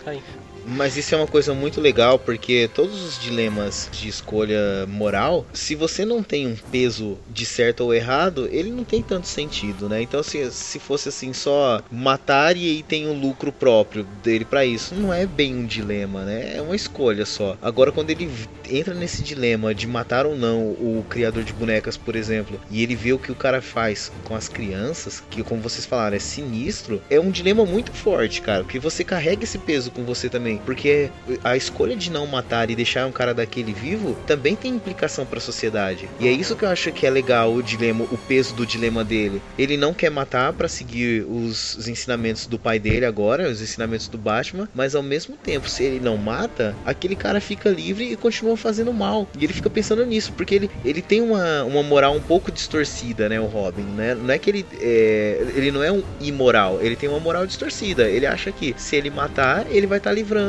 S2: Mas isso é uma coisa muito legal porque todos os dilemas de escolha moral, se você não tem um peso de certo ou errado, ele não tem tanto sentido, né? Então se, se fosse assim só matar e aí tem um lucro próprio dele para isso, não é bem um dilema, né? É uma escolha só. Agora quando ele entra nesse dilema de matar ou não o criador de bonecas, por exemplo, e ele vê o que o cara faz com as crianças, que como vocês falaram, é sinistro, é um dilema muito forte, cara, porque você carrega esse peso com você também porque a escolha de não matar e deixar um cara daquele vivo também tem implicação para a sociedade. E é isso que eu acho que é legal o dilema, o peso do dilema dele. Ele não quer matar para seguir os, os, ensinamentos do pai dele agora, os ensinamentos do Batman, mas ao mesmo tempo, se ele não mata, aquele cara fica livre e continua fazendo mal. E ele fica pensando nisso, porque ele, ele tem uma, uma moral um pouco distorcida, né, o Robin, né? Não é que ele é, ele não é um imoral, ele tem uma moral distorcida. Ele acha que se ele matar, ele vai estar tá livrando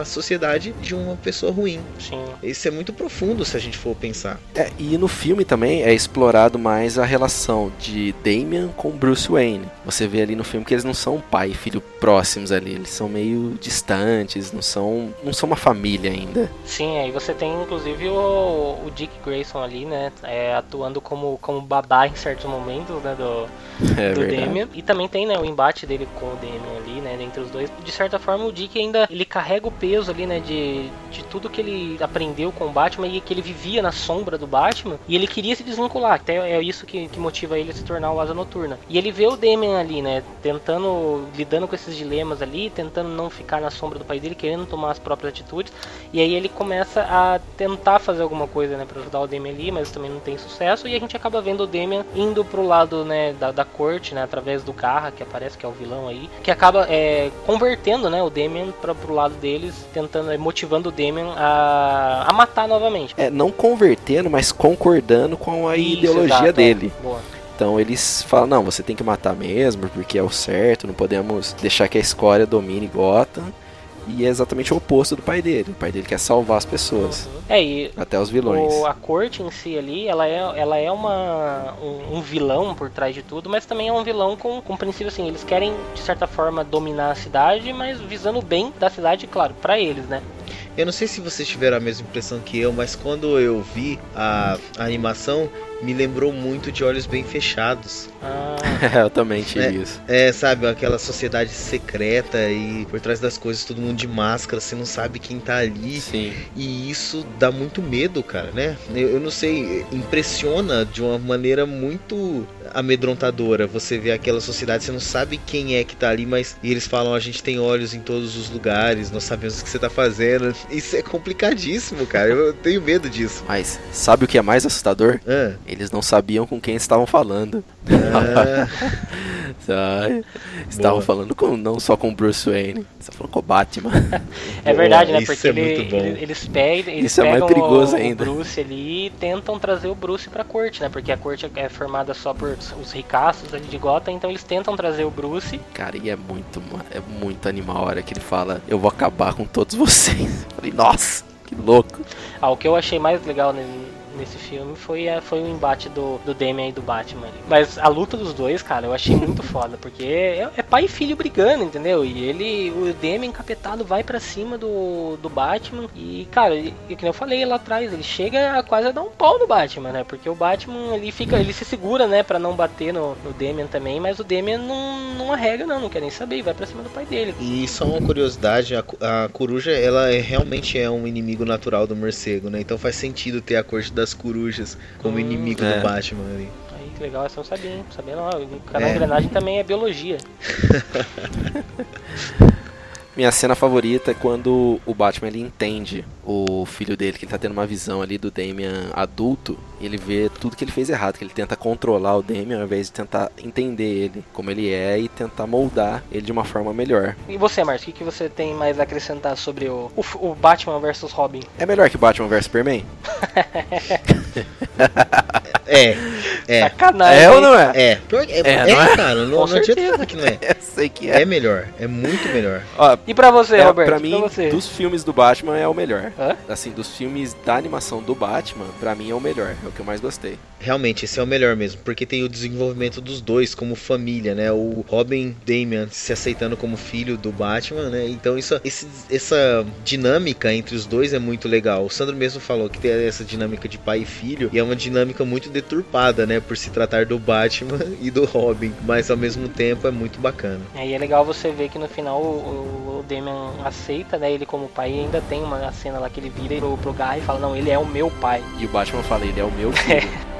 S2: a sociedade de uma pessoa ruim.
S3: Sim.
S2: Isso é muito profundo se a gente for pensar.
S1: É, e no filme também é explorado mais a relação de Damian com Bruce Wayne. Você vê ali no filme que eles não são pai e filho próximos ali, eles são meio distantes, não são, não são uma família ainda.
S3: Sim, aí você tem inclusive o, o Dick Grayson ali, né, é, atuando como, como babá em certos momentos, né, do, é, do Damian. E também tem, né, o embate dele com o Damian ali, né, entre os dois. De certa forma, o Dick ainda ele carrega o peso ali, né, de, de tudo que ele aprendeu com o Batman e que ele vivia na sombra do Batman e ele queria se desvincular. Até é isso que, que motiva ele a se tornar o Asa Noturna. E ele vê o Damian ali, né, tentando, lidando com esses dilemas ali, tentando não ficar na sombra do pai dele, querendo tomar as próprias atitudes. E aí ele começa a tentar fazer alguma coisa, né, para ajudar o Damian ali, mas também não tem sucesso. E a gente acaba vendo o Damian indo pro lado, né, da, da corte, né, através do Garra, que aparece, que é o vilão aí, que acaba é, convertendo, né, o Damian para pro lado deles, tentando, motivando o Damian a, a matar novamente.
S1: É, não convertendo, mas concordando com a Isso, ideologia exato, é. dele. É. Boa. Então eles falam, não, você tem que matar mesmo, porque é o certo, não podemos deixar que a escória domine Gotham. E é exatamente o oposto do pai dele. O pai dele quer salvar as pessoas.
S3: É, e
S1: Até os vilões.
S3: o- a corte em si ali, ela é, ela é uma, um, um vilão por trás de tudo, mas também é um vilão com, com princípio assim, eles querem de certa forma dominar a cidade, mas visando o bem da cidade, claro, pra eles, né?
S2: Eu não sei se vocês tiveram a mesma impressão que eu, mas quando eu vi a, a animação, me lembrou muito de Olhos Bem Fechados.
S3: Ah,
S1: eu também tive
S2: É,
S1: isso.
S2: é, sabe, aquela sociedade secreta e por trás das coisas todo mundo de máscara, você não sabe quem tá ali.
S1: Sim.
S2: E isso dá muito medo, cara, né? Eu, eu não sei, impressiona de uma maneira muito amedrontadora. Você vê aquela sociedade, você não sabe quem é que tá ali, mas e eles falam: a gente tem olhos em todos os lugares, nós sabemos o que você tá fazendo. Isso é complicadíssimo, cara. Eu tenho medo disso.
S1: Mas sabe o que é mais assustador?
S2: Ah.
S1: Eles não sabiam com quem estavam falando.
S2: Ah.
S1: Sabe? Estavam
S2: Boa.
S1: falando com, não só com o Bruce Wayne, estavam falando com o Batman.
S3: É verdade, né?
S2: isso
S3: Porque
S2: é
S3: ele-
S2: muito bom.
S3: ele- eles pegam, eles
S1: Isso é mais
S3: pegam
S1: perigoso
S3: o,
S1: ainda.
S3: o Bruce ali e tentam trazer o Bruce pra corte, né? Porque a corte é formada só por os ricaços ali de Gotham, então eles tentam trazer o Bruce.
S1: Cara, e é muito, é muito animal a hora que ele fala, eu vou acabar com todos vocês. Falei, nossa, que louco.
S3: Ah, o que eu achei mais legal nesse filme foi, foi o embate do, do Damian e do Batman ali. Mas a luta dos dois, cara, eu achei muito foda, porque é, é pai e filho brigando, entendeu? E ele, o Damian encapetado vai pra cima do, do Batman e, cara, e, que eu falei lá atrás, ele chega a quase a dar um pau no Batman, né? Porque o Batman, ele fica, ele se segura, né, pra não bater no, no também, mas o Damian não, não arrega não, não quer nem saber, e vai pra cima do pai dele.
S2: E só uma curiosidade, a, a coruja, ela é- realmente é um inimigo natural do morcego, né? Então faz sentido ter a corte corujas como
S3: Hum,
S2: inimigo
S1: é.
S2: do Batman ali.
S3: Aí, que legal, essa eu sabia, hein? Sabia não, o canal
S2: É.
S3: Engrenagem também é biologia.
S1: Minha cena favorita é quando o Batman ele entende o filho dele, que ele tá tendo uma visão ali do Damian adulto, ele vê tudo que ele fez errado, que ele tenta controlar o Damian ao invés de tentar entender ele como ele é e tentar moldar ele de uma forma melhor.
S3: E você, Marcos, o que, que você tem mais a acrescentar sobre o, o, o Batman versus Robin?
S1: É melhor que Batman vs Superman?
S2: É, é.
S3: Sacanagem.
S1: É ou não é?
S2: É, é,
S1: É,
S2: é,
S1: não é?
S2: cara, não, não adianta falar que não é.
S1: Eu sei que é.
S2: É melhor, é muito melhor.
S1: Ó,
S3: E pra você,
S1: é,
S3: Roberto?
S1: pra mim,
S3: pra você?
S1: dos filmes do Batman é o melhor.
S3: Hã?
S1: Assim, dos filmes da animação do Batman, pra mim é o melhor, é o que eu mais gostei.
S2: Realmente, esse é o melhor mesmo, porque tem o desenvolvimento dos dois como família, né? O Robin Damian se aceitando como filho do Batman, né? Então isso, esse- essa dinâmica entre os dois é muito legal. O Sandro mesmo falou que tem essa dinâmica de pai e filho, e é uma dinâmica muito deturpada, né? Por se tratar do Batman e do Robin, mas ao mesmo tempo é muito bacana.
S3: Aí é legal você ver que no final o, o Damian aceita, né, ele como pai, e ainda tem uma cena lá que ele vira pro, pro Guy e fala, não, ele é o meu pai.
S1: E o Batman fala, ele é o meu filho.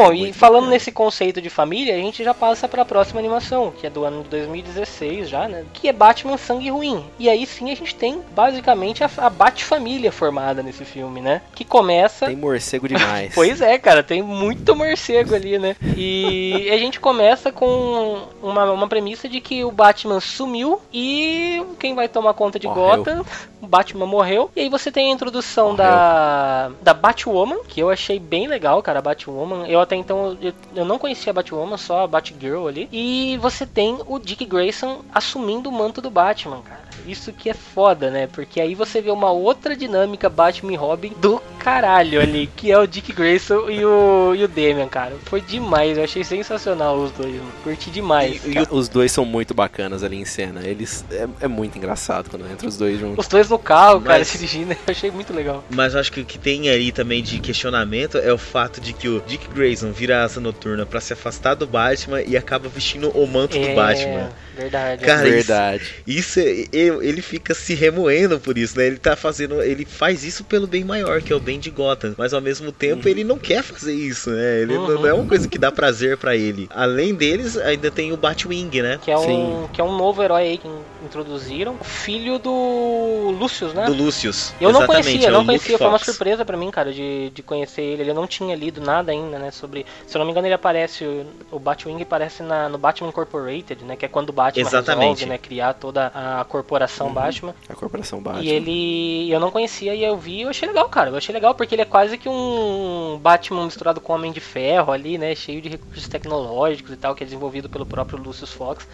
S3: Bom, e falando nesse conceito de família, a gente já passa pra próxima animação, que é do ano de 2016 já, né? Que é Batman Sangue Ruim. E aí sim a gente tem basicamente a, a Bat-família formada nesse filme, né? Que começa.
S1: Tem morcego demais.
S3: Pois é, cara, tem muito morcego ali, né? E a gente começa com uma, uma premissa de que o Batman sumiu e quem vai tomar conta de
S1: Morreu.
S3: Gotham? O Batman morreu. E aí você tem a introdução
S1: Morreu.
S3: da, da Batwoman, que eu achei bem legal, cara, a Batwoman. Eu até então, eu, eu não conhecia a Batwoman, só a Batgirl ali. E você tem o Dick Grayson assumindo o manto do Batman, cara. Isso que é foda, né? Porque aí você vê uma outra dinâmica Batman e Robin do caralho ali, que é o Dick Grayson e o, e o Damian, cara. Foi demais, eu achei sensacional os dois, mano. Curti demais.
S1: E os dois são muito bacanas ali em cena. Eles é, é muito engraçado quando entra os dois juntos.
S3: Os dois no carro, cara,
S2: Mas-
S3: se dirigindo, eu achei muito legal.
S2: Mas eu acho que o que tem aí também de questionamento é o fato de que o Dick Grayson vira asa noturna pra se afastar do Batman e acaba vestindo o manto do
S3: É,
S2: Batman.
S3: Verdade.
S2: Cara,
S1: Verdade.
S2: Isso é- ele fica se remoendo por isso, né? Ele tá fazendo, ele faz isso pelo bem maior, que é o bem de Gotham, mas ao mesmo tempo ele não quer fazer isso, né? Ele não-
S3: Uhum.
S2: não é uma coisa que dá prazer pra ele. Além deles, ainda tem o Batwing, né?
S3: Que é, um,
S1: Sim.
S3: que é um novo herói aí que introduziram. Filho do Lucius, né?
S2: Do Lucius.
S3: Eu não
S2: Exatamente,
S3: conhecia,
S2: é
S3: não
S2: Luke
S3: conhecia, foi uma surpresa pra mim, cara, de, de conhecer ele. Eu não tinha lido nada ainda, né, sobre... Se eu não me engano, ele aparece, o, o Batwing aparece na, no Batman Incorporated, né, que é quando o Batman
S2: Exatamente.
S3: resolve, né, criar toda a Corporação
S1: Uhum.
S3: Batman.
S1: A Corporação Batman.
S3: E ele. Eu não conhecia e eu vi e eu achei legal, cara. Eu achei legal porque ele é quase que um Batman misturado com Homem de Ferro ali, né? Cheio de recursos tecnológicos e tal, que é desenvolvido pelo próprio Lucius Fox.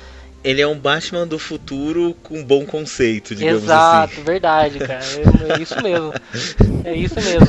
S2: Ele é um Batman do futuro com bom conceito, digamos
S3: Exato,
S2: assim.
S3: verdade, cara. É, é isso mesmo. É isso mesmo.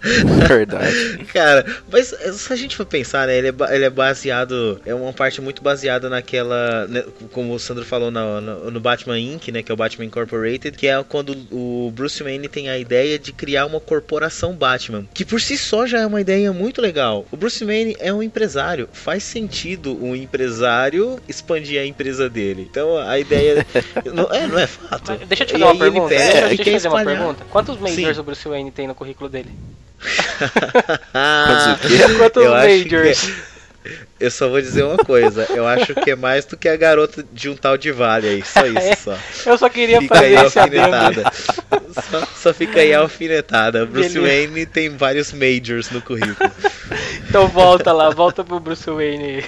S1: Verdade.
S2: Cara, mas se a gente for pensar, né, ele é, ele é baseado, é uma parte muito baseada naquela, né, como o Sandro falou no, no, no Batman Inc, né, que é o Batman Incorporated, que é quando o Bruce Wayne tem a ideia de criar uma corporação Batman, que por si só já é uma ideia muito legal. O Bruce Wayne é um empresário, faz sentido um empresário expandir a empresa dele. Então a ideia não é, não é fato.
S3: Mas deixa eu te fazer uma pergunta.
S2: pega
S3: deixa, deixa eu te fazer uma
S2: espalhar.
S3: pergunta. Quantos Majors
S2: Sim.
S3: o Bruce Wayne tem no currículo dele?
S1: Quantos
S2: eu acho
S3: Majors?
S2: que- Eu só vou dizer uma coisa, eu acho que é mais do que a garota de um tal de Vale aí, só isso só.
S3: Eu só queria
S2: Fica
S3: fazer
S2: aí a alfinetada. Só, só fica aí a alfinetada. Bruce
S3: Beleza.
S2: Wayne tem vários majors no currículo.
S3: Então volta lá, volta pro Bruce Wayne.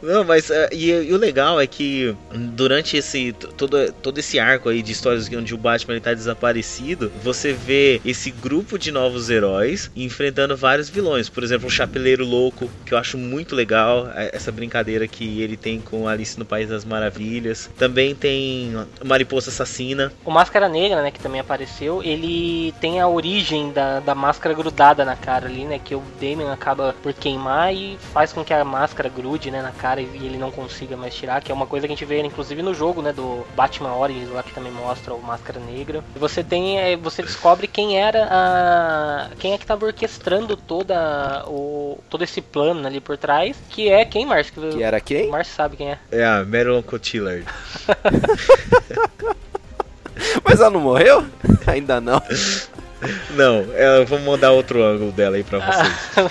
S2: Não, mas é, e, e o legal é que durante esse todo, todo esse arco aí de histórias onde o Batman ele tá desaparecido, você vê esse grupo de novos heróis enfrentando vários vilões. Por exemplo, o Chapeleiro Louco, que eu acho muito legal, é, essa brincadeira que ele tem com Alice no País das Maravilhas. Também tem Mariposa Assassina.
S3: O Máscara Negra, né, que também apareceu, ele tem a origem da, da máscara grudada na cara ali, né, que o Damian acaba por queimar e faz com que a máscara grude, né, na cara e ele não consiga mais tirar, que é uma coisa que a gente vê inclusive no jogo, né, do Batman Origins lá que também mostra o Máscara Negra. E você tem, é, você descobre quem era a quem é que estava orquestrando toda o todo esse plano ali por trás, que é quem, Márcio?
S1: Que era quem?
S3: O Márcio sabe quem é.
S2: É a Marilyn Cotillard.
S1: Mas ela não morreu? Ainda não.
S2: Não, é, vamos mandar outro ângulo dela aí pra vocês.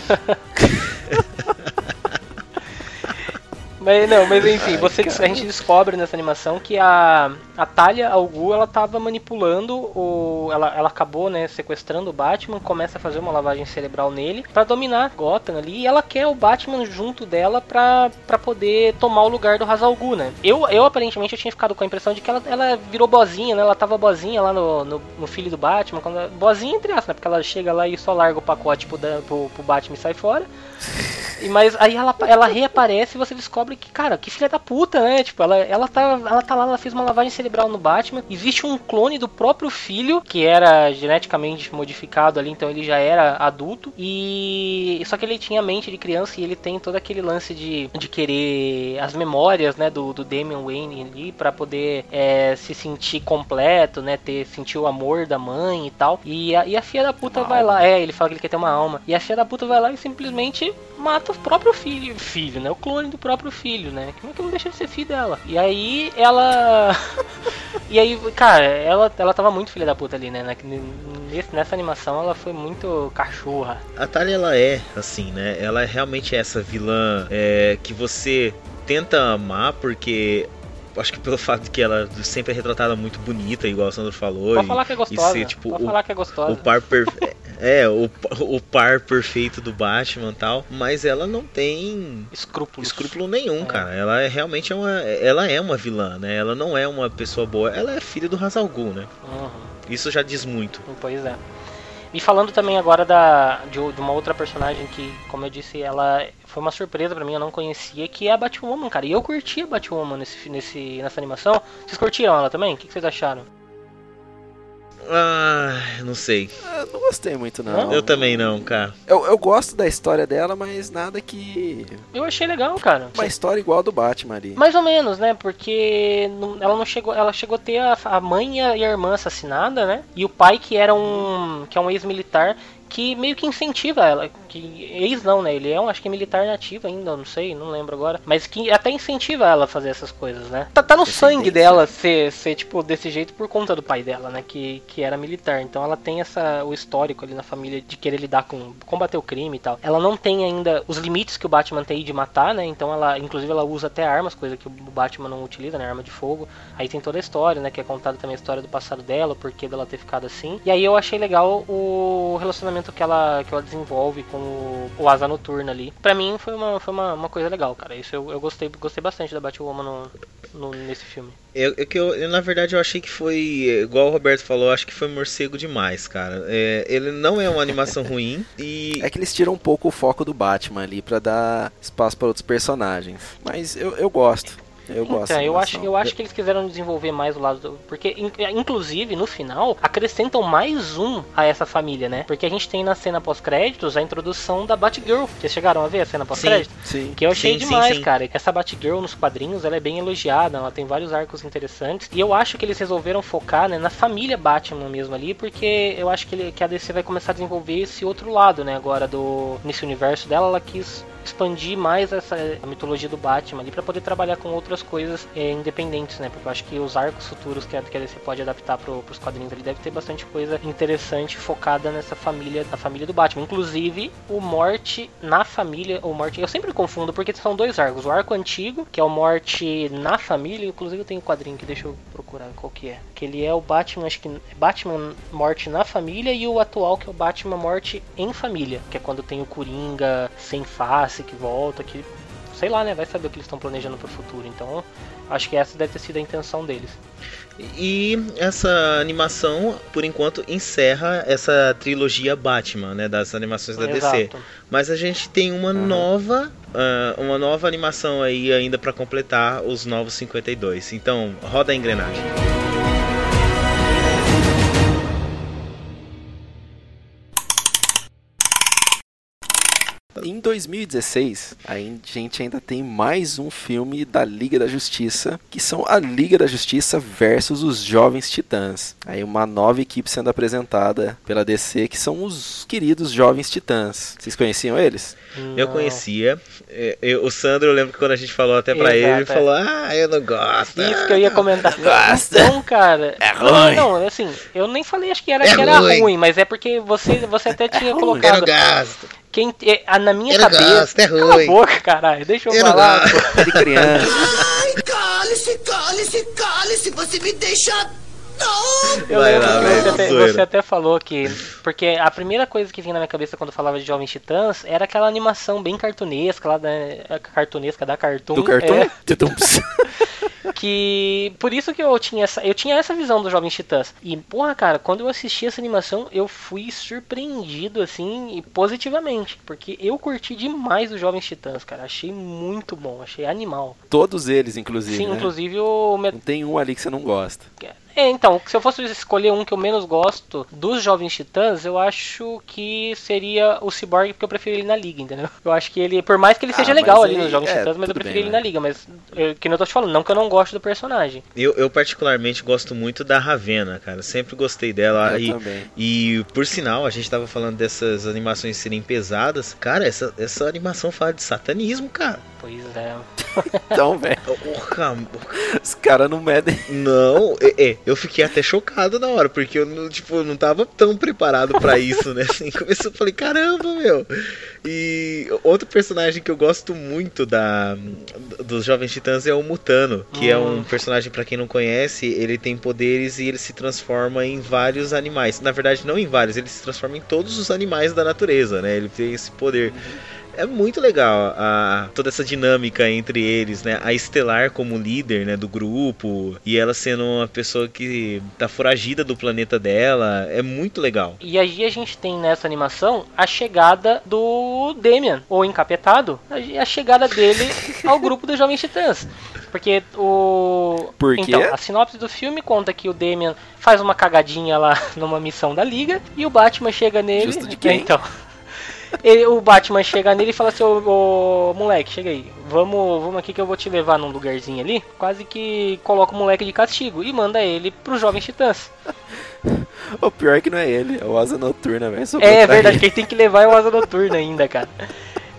S3: Mas não, mas enfim, você, a gente descobre nessa animação que a, a Talia Al Ghul, ela tava manipulando o ela, ela acabou, né, sequestrando o Batman, começa a fazer uma lavagem cerebral nele pra dominar Gotham ali, e ela quer o Batman junto dela pra, pra poder tomar o lugar do Ra's al Ghul, né? Eu, eu aparentemente eu tinha ficado com a impressão de que ela, ela virou bozinha, né? Ela tava bozinha lá no, no, no filho do Batman, quando, bozinha entre aspas, né? Porque ela chega lá e só larga o pacote pro, pro, pro Batman e sai fora. E, mas aí ela, ela reaparece e você descobre que, cara, que filha da puta, né? Tipo, ela, ela, tá, ela tá lá, ela fez uma lavagem cerebral no Batman. Existe um clone do próprio filho, que era geneticamente modificado ali, então ele já era adulto. E. Só que ele tinha mente de criança e ele tem todo aquele lance de, de querer as memórias, né, do, do Damian Wayne ali, pra poder é, se sentir completo, né? Ter, sentir o amor da mãe e tal. E a, e a filha da puta vai lá. É, ele fala que ele quer ter uma alma. E a filha da puta vai lá e simplesmente mata o próprio filho, filho, né? O clone do próprio filho, né? Como é que não deixa de ser filho dela? E aí ela. e aí, cara, ela, ela tava muito filha da puta ali, né? Nesse- nessa animação ela foi muito cachorra.
S2: A Talia, ela é assim, né? Ela é realmente essa vilã é, que você tenta amar porque. Acho que pelo fato de que ela sempre é retratada muito bonita, igual o Sandro falou.
S3: Pode
S2: e-
S3: falar que é
S2: e
S3: gostosa.
S2: ser, tipo,
S3: Pode
S2: o,
S3: falar que é gostosa.
S2: o par perfeito. É, o, o par perfeito do Batman e tal. Mas ela não tem
S3: escrúpulo,
S2: escrúpulo nenhum, cara. Ela é realmente é uma. Ela é uma vilã, né? Ela não é uma pessoa boa. Ela é filha do Ra's al Ghul, né?
S3: Uhum.
S2: Isso já diz muito.
S3: Pois é. E falando também agora da, de, de uma outra personagem que, como eu disse, ela foi uma surpresa pra mim, eu não conhecia, que é a Batwoman, cara. E eu curti a Batwoman nesse, nesse, nessa animação. Vocês curtiram ela também? O que, que vocês acharam?
S2: Ah, não sei.
S1: Eu não gostei muito, não.
S2: Eu também não, cara.
S1: Eu, eu gosto da história dela, mas nada que.
S3: Eu achei legal, cara.
S1: Uma história igual a do Batman ali.
S3: Mais ou menos, né? Porque não- ela não chegou, ela chegou a ter a, a mãe e a, e a irmã assassinada, né? E o pai que era um que é um ex-militar que meio que incentiva ela, que ex não, né? Ele é um acho que militar nativo ainda, não sei, não lembro agora, mas que até incentiva ela a fazer essas coisas, né? Tá, tá no sangue dela ser, ser tipo desse jeito por conta do pai dela, né? Que, que era militar. Então ela tem essa o histórico ali na família de querer lidar com combater o crime e tal. Ela não tem ainda os limites que o Batman tem de matar, né? Então ela, inclusive, ela usa até armas, coisa que o Batman não utiliza, né? Arma de fogo. Aí tem toda a história, né? Que é contada também a história do passado dela, o porquê dela ter ficado assim. E aí eu achei legal o relacionamento que ela, que ela desenvolve com o, o Asa Noturna ali. Pra mim foi uma, foi uma, uma coisa legal, cara. Isso eu, eu gostei, gostei bastante da Batwoman no, no, nesse filme.
S2: Eu, eu, eu, eu, na verdade, eu achei que foi, igual o Roberto falou, acho que foi morcego demais, cara. É, ele não é uma animação ruim e.
S1: É que eles tiram um pouco o foco do Batman ali para dar espaço para outros personagens. Mas eu, eu gosto. Eu gosto.
S3: Então, eu acho, eu acho que eles quiseram desenvolver mais o lado do. Porque, inclusive, no final, acrescentam mais um a essa família, né? Porque a gente tem na cena pós-créditos a introdução da Batgirl. Vocês chegaram a ver a cena pós-crédito?
S1: Sim, sim.
S3: Que eu achei
S2: Sim, sim,
S3: demais,
S2: sim.
S3: cara. Essa Batgirl nos quadrinhos, ela é bem elogiada, ela tem vários arcos interessantes. E eu acho que eles resolveram focar né, na família Batman mesmo ali, porque eu acho que, ele, que a DC vai começar a desenvolver esse outro lado, né? Agora, do nesse universo dela, ela quis expandir mais essa mitologia do Batman ali para poder trabalhar com outras coisas é, independentes, né? Porque eu acho que os arcos futuros que a, DC pode adaptar pro, pros quadrinhos ali deve ter bastante coisa interessante focada nessa família, na família do Batman. Inclusive, o Morte na família, o Morte, eu sempre confundo porque são dois arcos. O arco antigo, que é o Morte na família, inclusive eu tenho um quadrinho que deixa eu procurar qual que é. Que ele é o Batman, acho que é Batman Morte na família e o atual que é o Batman Morte em família, que é quando tem o Coringa sem face que volta, que sei lá, né? Vai saber o que eles estão planejando pro futuro. Então, acho que essa deve ter sido a intenção deles.
S2: E essa animação, por enquanto, encerra essa trilogia Batman, né? Das animações da DC.
S3: Exato.
S2: Mas a gente tem uma nova. ah, uma nova animação aí ainda para completar os novos 52. Então, roda a engrenagem.
S1: Em 2016, a gente ainda tem mais um filme da Liga da Justiça, que são a Liga da Justiça versus os Jovens Titãs. Aí uma nova equipe sendo apresentada pela DC, que são os queridos Jovens Titãs. Vocês conheciam eles?
S2: Eu conhecia. é, eu- o Sandro, eu lembro que quando a gente falou até pra
S3: Exato,
S2: ele, ele
S3: é.
S2: falou: Ah, eu não gosto.
S3: Isso que eu ia comentar.
S1: Gosta.
S3: Então, cara.
S1: É
S3: não,
S1: ruim.
S3: Não, assim, eu nem falei, acho que era
S2: É
S3: que era
S2: ruim.
S3: ruim. mas é porque você, você até tinha
S2: Eu não
S3: colocado.
S2: gosto.
S3: Quem, é, a- na minha
S2: Eu
S3: cabeça.
S2: gosto, é
S3: Cala a
S2: ruim.
S3: boca, caralho. Deixa eu,
S2: Eu
S3: falar. pô.
S1: De criança.
S12: Ai, cale-se, cale-se, cale-se, você me deixa.
S3: Eu
S2: Vai
S3: lembro
S2: lá,
S3: que
S2: velho,
S3: você, até, você até falou que. Porque a primeira coisa que vinha na minha cabeça quando eu falava de Jovens Titãs era aquela animação bem cartunesca lá da. Cartunesca da Cartoon.
S1: Do cartão?
S3: é,
S1: Titãs.
S3: que por isso que eu tinha essa eu tinha essa visão dos Jovens Titãs e porra cara quando eu assisti essa animação eu fui surpreendido assim e positivamente porque eu curti demais os Jovens Titãs cara achei muito bom achei animal
S1: Todos eles, inclusive.
S3: sim
S1: né?
S3: inclusive o
S1: Não tem um ali que você não gosta.
S3: é, então, se eu fosse escolher um que eu menos gosto dos Jovens Titãs, eu acho que seria o Cyborg, porque eu prefiro ele na Liga, entendeu? Eu acho que ele, por mais que ele
S1: Ah,
S3: seja
S1: mas
S3: legal ali nos Jovens
S1: é,
S3: Titãs, mas eu prefiro
S1: bem,
S3: ele
S1: né?
S3: na Liga, mas eu, que nem eu tô te falando, não que eu não gosto do personagem.
S2: Eu, eu particularmente gosto muito da Ravena, cara. Sempre gostei dela.
S1: Eu
S2: e,
S1: também.
S2: e por sinal, a gente tava falando dessas animações serem pesadas. Cara, essa, essa animação fala de satanismo, cara.
S3: Pois é.
S1: Então, velho,
S2: Porra,
S1: os caras não medem.
S2: Não, é, é, eu fiquei até chocado na hora, porque eu não, tipo, não tava tão preparado pra isso, né? Assim, começou, falei, caramba, meu. E outro personagem que eu gosto muito da dos Jovens Titãs é o Mutano, que é um personagem pra quem não conhece, ele tem poderes e ele se transforma em vários animais. Na verdade, não em vários, ele se transforma em todos os animais da natureza, né? Ele tem esse poder. É muito legal a, toda essa dinâmica entre eles, né? A Estelar como líder né, do grupo e ela sendo uma pessoa que tá foragida do planeta dela. É muito legal.
S3: E aí a gente tem nessa animação a chegada do Damian, o encapetado, a a chegada dele ao grupo dos Jovens Titãs. Porque o.
S1: Por quê?
S3: Então, a sinopse do filme conta que o Damian faz uma cagadinha lá numa missão da Liga e o Batman chega nele.
S1: Justo de quem?
S3: Então. Ele- o Batman chega nele e fala assim, ô, ô, moleque, chega aí, vamos, vamos aqui que eu vou te levar num lugarzinho ali, quase que coloca o moleque de castigo e manda ele pros Jovens Titãs.
S1: O pior é que não é ele, é o Asa Noturna, velho.
S3: É
S1: pra
S3: verdade,
S1: ele.
S3: quem tem que levar é o Asa Noturna ainda, cara.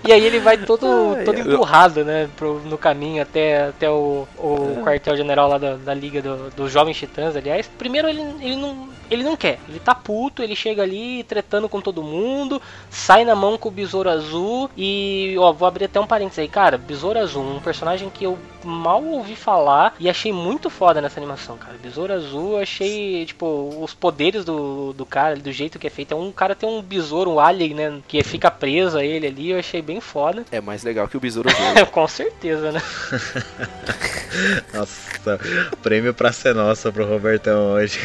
S3: E aí ele vai todo,
S1: Ai,
S3: todo empurrado, né, pro, no caminho até, até o,
S1: É.
S3: o quartel-general lá da, da Liga do- dos Jovens Titãs, aliás. Primeiro ele, ele não... ele não quer. Ele tá puto, ele chega ali tretando com todo mundo, sai na mão com o Besouro Azul e, ó, vou abrir até um parênteses aí, cara, Besouro Azul, um personagem que eu mal ouvi falar e achei muito foda nessa animação, cara. Besouro Azul, eu achei, tipo, os poderes do, do cara, do jeito que é feito. É um cara tem um besouro, um alien, né, que fica preso a ele ali, eu achei bem foda.
S1: É mais legal que o Besouro Azul.
S3: com certeza, né?
S2: Nossa, prêmio pra ser nossa pro Robertão hoje.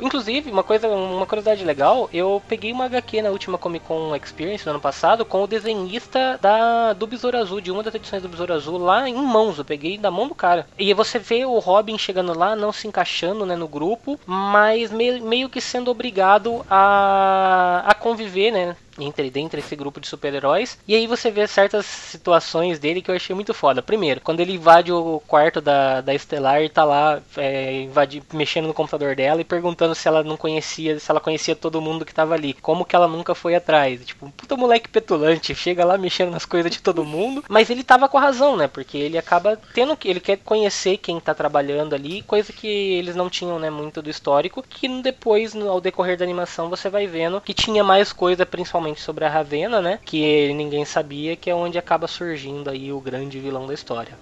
S3: Inclusive, uma coisa, uma curiosidade legal, eu peguei uma HQ na última Comic Con Experience no ano passado com o desenhista da do Besouro Azul, de uma das edições do Besouro Azul, lá em mãos. Eu peguei da mão do cara. E você vê o Robin chegando lá, não se encaixando né, no grupo, mas meio, meio que sendo obrigado a, a conviver, né? Entre dentro desse grupo de super-heróis. E aí você vê certas situações dele que eu achei muito foda. Primeiro, quando ele invade o quarto da, da Estelar e tá lá é, mexendo no computador dela e perguntando se ela não conhecia, se ela conhecia todo mundo que tava ali. Como que ela nunca foi atrás. Tipo, puta moleque petulante, chega lá mexendo nas coisas de todo mundo. Mas ele tava com a razão, né? Porque ele acaba tendo que. Ele quer conhecer quem tá trabalhando ali, coisa que eles não tinham, né, muito do histórico. Que depois, ao decorrer da animação, você vai vendo que tinha mais coisa, principalmente sobre a Ravena, né? Que ninguém sabia, que é onde acaba surgindo aí o grande vilão da história.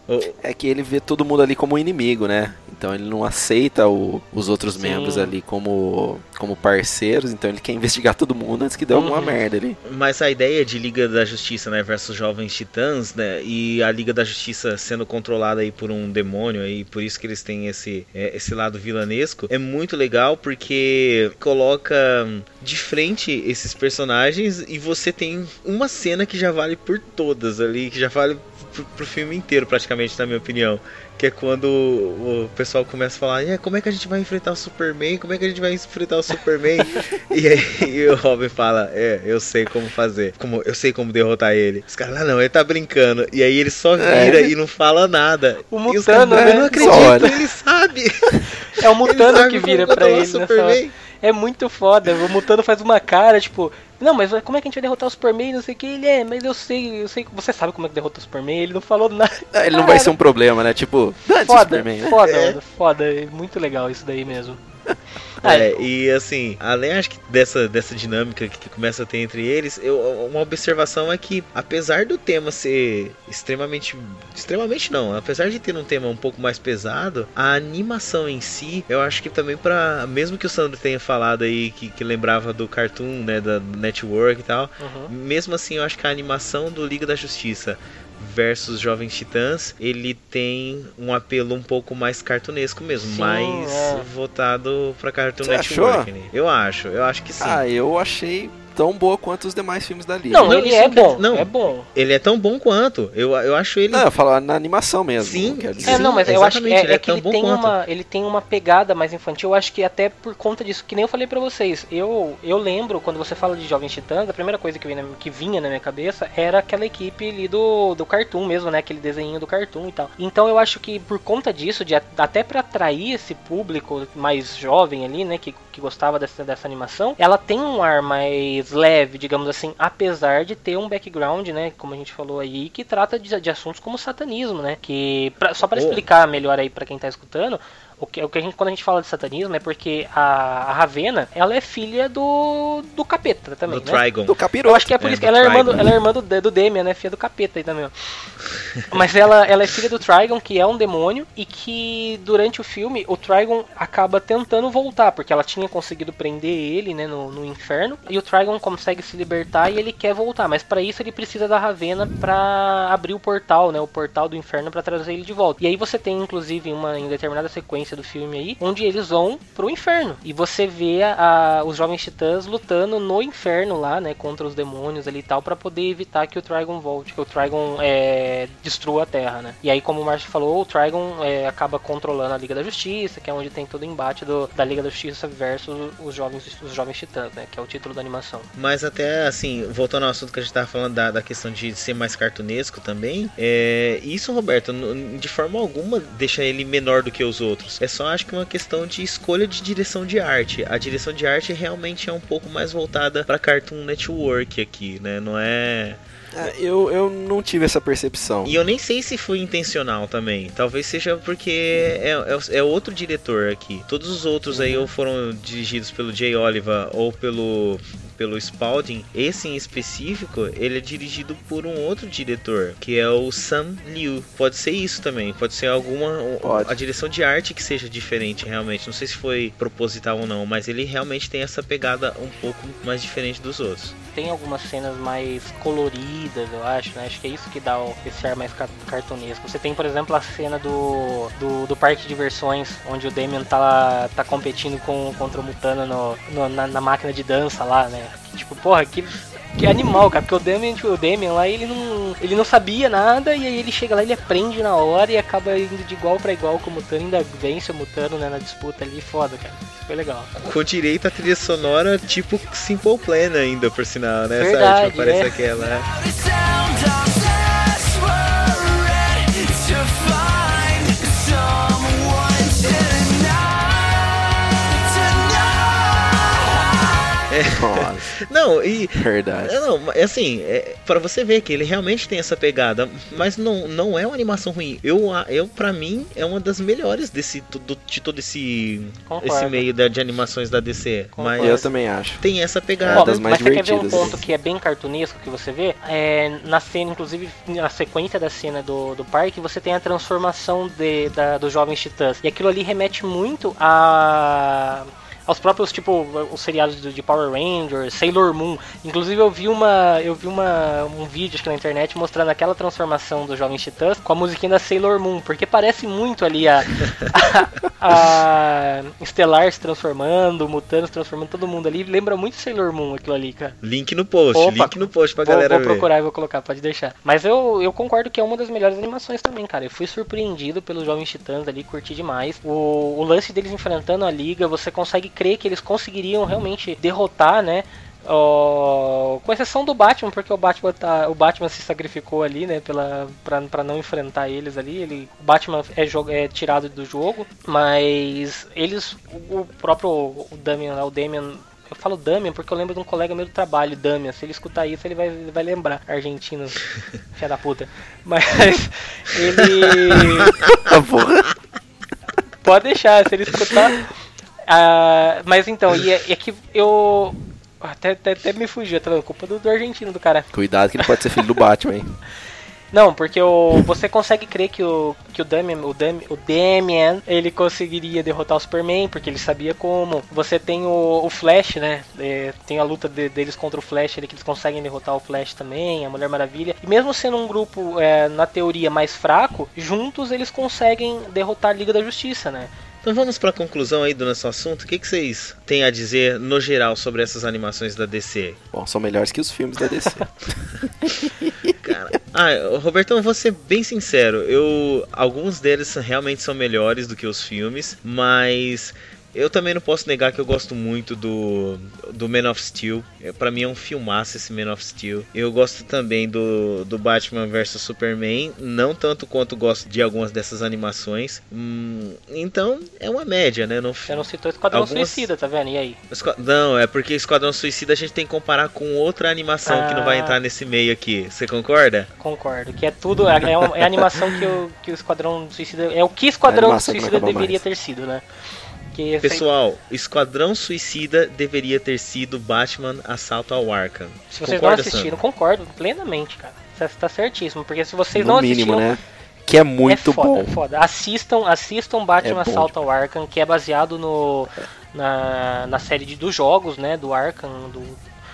S1: É que ele vê todo mundo ali como inimigo, né? Então ele não aceita o, os outros Sim. membros ali como, como parceiros, então ele quer investigar todo mundo antes que dê uhum. alguma merda ali.
S2: Mas a ideia de Liga da Justiça, né, versus Jovens Titãs, né, e a Liga da Justiça sendo controlada aí por um demônio aí, por isso que eles têm esse, é, esse lado vilanesco, é muito legal porque coloca de frente esses personagens e você tem uma cena que já vale por todas ali, que já vale pro, pro filme inteiro praticamente, na minha opinião. Que é quando o pessoal começa a falar, e como é que a gente vai enfrentar o Superman? Como é que a gente vai enfrentar o Superman? e aí e o Robin fala, é, eu sei como fazer. Como, eu sei como derrotar ele. Os caras, ah, não, ele tá brincando. E aí ele só vira é. e não fala nada.
S3: O Mutano, né?
S2: Eu não acredito, ele sabe.
S3: É o Mutano que vira pra ele nessa é muito foda. O Mutano faz uma cara, tipo, não, mas como é que a gente vai derrotar o Superman? Não sei o que. Ele é, mas eu sei, eu sei. Você sabe como é que derrota o Superman? Ele não falou nada.
S1: É, ele não vai ser um problema, né? Tipo,
S3: foda, Superman, né? foda, é. foda. É muito legal isso daí mesmo.
S2: É, e assim, além acho que dessa, dessa dinâmica que começa a ter entre eles, eu, uma observação é que, apesar do tema ser extremamente. Extremamente não, apesar de ter um tema um pouco mais pesado, a animação em si, eu acho que também para Mesmo que o Sandro tenha falado aí que, que lembrava do cartoon, né, da Network e tal, uhum. mesmo assim eu acho que a animação do Liga da Justiça versus Jovens Titãs, ele tem um apelo um pouco mais cartunesco mesmo, sim, mais é. voltado para Cartoon Você Network. Né? Eu acho, eu acho que sim.
S1: Ah, eu achei tão boa quanto os demais filmes da Liga.
S3: Não, ele é bom. Não, é bom.
S2: Ele é tão bom quanto. Eu, eu acho ele.
S1: Não, eu falo na animação mesmo.
S3: Sim. É, não, mas eu acho que é, ele é, é que ele tem, uma, ele tem uma pegada mais infantil. Eu acho que até por conta disso, que nem eu falei para vocês. Eu, eu lembro, quando você fala de Jovens Titãs, a primeira coisa que vinha, que vinha na minha cabeça era aquela equipe ali do, do cartoon mesmo, né? Aquele desenho do cartoon e tal. Então eu acho que por conta disso, de, até para atrair esse público mais jovem ali, né? Que, que gostava dessa, dessa animação, ela tem um ar mais leve, digamos assim, apesar de ter um background, né, como a gente falou aí, que trata de, de assuntos como satanismo, né, que pra, só para explicar melhor aí para quem tá escutando, o que, o que a gente, quando a gente fala de satanismo é porque a, a Ravena, ela é filha do, do capeta também,
S2: do
S3: né?
S2: Trigon.
S3: Do capiroto. Eu acho que é por é, isso que ela é, irmã do, ela é irmã do, do Demian, né? Filha do capeta aí também, ó. Mas ela, ela é filha do Trigon, que é um demônio, e que durante o filme o Trigon acaba tentando voltar, porque ela tinha conseguido prender ele, né, no, no inferno, e o Trigon consegue se libertar e ele quer voltar, mas para isso ele precisa da Ravena para abrir o portal, né, o portal do inferno para trazer ele de volta. E aí você tem inclusive uma em determinada sequência sequência do filme aí, onde eles vão pro inferno. E você vê a, a, os jovens titãs lutando no inferno lá, né, contra os demônios ali e tal, para poder evitar que o Trigon volte, que o Trigon é, destrua a Terra, né. E aí, como o Márcio falou, o Trigon é, acaba controlando a Liga da Justiça, que é onde tem todo o embate do, da Liga da Justiça versus os jovens, os jovens titãs, né, que é o título da animação.
S2: Mas até, assim, voltando ao assunto que a gente tava falando da, da questão de ser mais cartunesco também, é, isso, Roberto, de forma alguma deixa ele menor do que os outros É só acho que uma questão de escolha de direção de arte. A direção de arte realmente é um pouco mais voltada para Cartoon Network aqui, né? Não é
S1: é, eu, eu não tive essa percepção.
S2: E eu nem sei se foi intencional também. Talvez seja porque é, é, é outro diretor aqui. Todos os outros aí ou foram dirigidos pelo Jay Oliver ou pelo pelo Spalding, esse em específico, ele é dirigido por um outro diretor, que é o Sam Liu. Pode ser isso também, pode ser alguma pode. a direção de arte que seja diferente realmente. Não sei se foi proposital ou não, mas ele realmente tem essa pegada um pouco mais diferente dos outros.
S3: Tem algumas cenas mais coloridas, eu acho, né? Acho que é isso que dá esse ar mais cartunesco. Você tem, por exemplo, a cena do, do, do parque de diversões, onde o Damien tá, tá competindo com, contra o Mutano no, no na, na máquina de dança lá, né? Tipo, porra, que, que animal, cara. Porque o Damian, tipo, o Damian lá, ele não, ele não sabia nada, e aí ele chega lá, ele aprende na hora e acaba indo de igual para igual com o Mutano, ainda vence o Mutano, né, na disputa ali, foda, cara. Isso foi legal.
S2: Com direito à trilha sonora, tipo Simple Plan ainda, por sinal, né?
S3: Verdade,
S2: Sabe? Tipo, aparece
S3: é.
S2: aquela. É. Não, e.
S1: Verdade.
S2: Não, assim, é, para você ver que ele realmente tem essa pegada, mas não, não é uma animação ruim. Eu, eu para mim, é uma das melhores desse, do, de todo esse, esse meio de, de animações da DC. Mas
S1: eu também acho.
S2: Tem essa pegada.
S1: É das mais
S3: mas você quer ver um ponto que é bem cartunesco que você vê? É, na cena, inclusive, na sequência da cena do, do parque, você tem a transformação de, da, dos jovens titãs. E aquilo ali remete muito a aos próprios, tipo, os seriados de Power Rangers, Sailor Moon. Inclusive eu vi uma. Eu vi uma, um vídeo acho que na internet mostrando aquela transformação dos Jovens Titãs com a musiquinha da Sailor Moon, porque parece muito ali a, a, a Estelar se transformando, Mutano se transformando, todo mundo ali. Lembra muito Sailor Moon aquilo ali, cara.
S2: Link no post,
S3: Opa,
S2: link no post pra
S3: vou,
S2: galera
S3: vou
S2: ver.
S3: procurar e vou colocar, pode deixar. Mas eu, eu concordo que é uma das melhores animações também, cara. Eu fui surpreendido pelos Jovens Titãs ali, curti demais. O, o lance deles enfrentando a liga, você consegue crer que eles conseguiriam realmente derrotar, né? com exceção do Batman, porque o Batman, tá, o Batman se sacrificou ali, né, pela, pra, pra não enfrentar eles ali. Ele, o Batman é, é tirado do jogo, mas eles, o, o próprio o Damian, o Damian eu falo Damian porque eu lembro de um colega meu do trabalho, Damian. Se ele escutar isso, ele vai, ele vai lembrar. Argentino, filha da puta. Mas ele. Pode deixar, se ele escutar. Ah, mas então, e é, é que eu. Até, até, até me fugiu, tá vendo? Culpa do, do argentino do cara.
S1: Cuidado que ele pode ser filho do Batman, hein?
S3: Não, porque o, você consegue crer que o, que o Damian, o, Dam, o Damian, ele conseguiria derrotar o Superman, porque ele sabia como. Você tem o, o Flash, né? É, tem a luta de- deles contra o Flash, ele, que eles conseguem derrotar o Flash também, a Mulher Maravilha. E mesmo sendo um grupo, é, na teoria, mais fraco, juntos eles conseguem derrotar a Liga da Justiça, né?
S2: Então vamos pra conclusão aí do nosso assunto. O que, que vocês têm a dizer no geral sobre essas animações da DC?
S1: Bom, são melhores que os filmes da DC.
S2: Ah, Robertão, vou ser bem sincero. Eu alguns deles realmente são melhores do que os filmes, mas eu também não posso negar que eu gosto muito do, do Man of Steel. É, Pra mim é um filmaço esse Man of Steel. Eu gosto também do, do Batman vs Superman, não tanto quanto gosto de algumas dessas animações. Hum, então é uma média, né? Não,
S3: Você não citou Esquadrão
S2: Algumas-
S3: Suicida, tá vendo? E aí?
S2: Não, é porque Esquadrão Suicida a gente tem que comparar com outra animação que não vai
S3: Ah.
S2: entrar nesse meio aqui. Você concorda?
S3: Concordo, que é tudo, é, é uma- é a animação que o, que o Esquadrão Suicida. É o que Esquadrão Suicida deveria
S2: mais.
S3: ter sido, né?
S2: Pessoal, Esquadrão Suicida deveria ter sido Batman Assalto ao Arkham.
S3: se vocês
S2: Concorda,
S3: não assistiram,
S2: Sandro?
S3: concordo plenamente, cara. Você tá certíssimo, porque se vocês
S1: no
S3: não
S1: mínimo,
S3: assistiram.
S1: né? Que é muito
S3: é foda,
S1: bom.
S3: é foda. Assistam, assistam Batman
S1: É
S3: Assalto ao Arkham, que é baseado no, na, na série de, dos jogos, né? Do Arkham, do,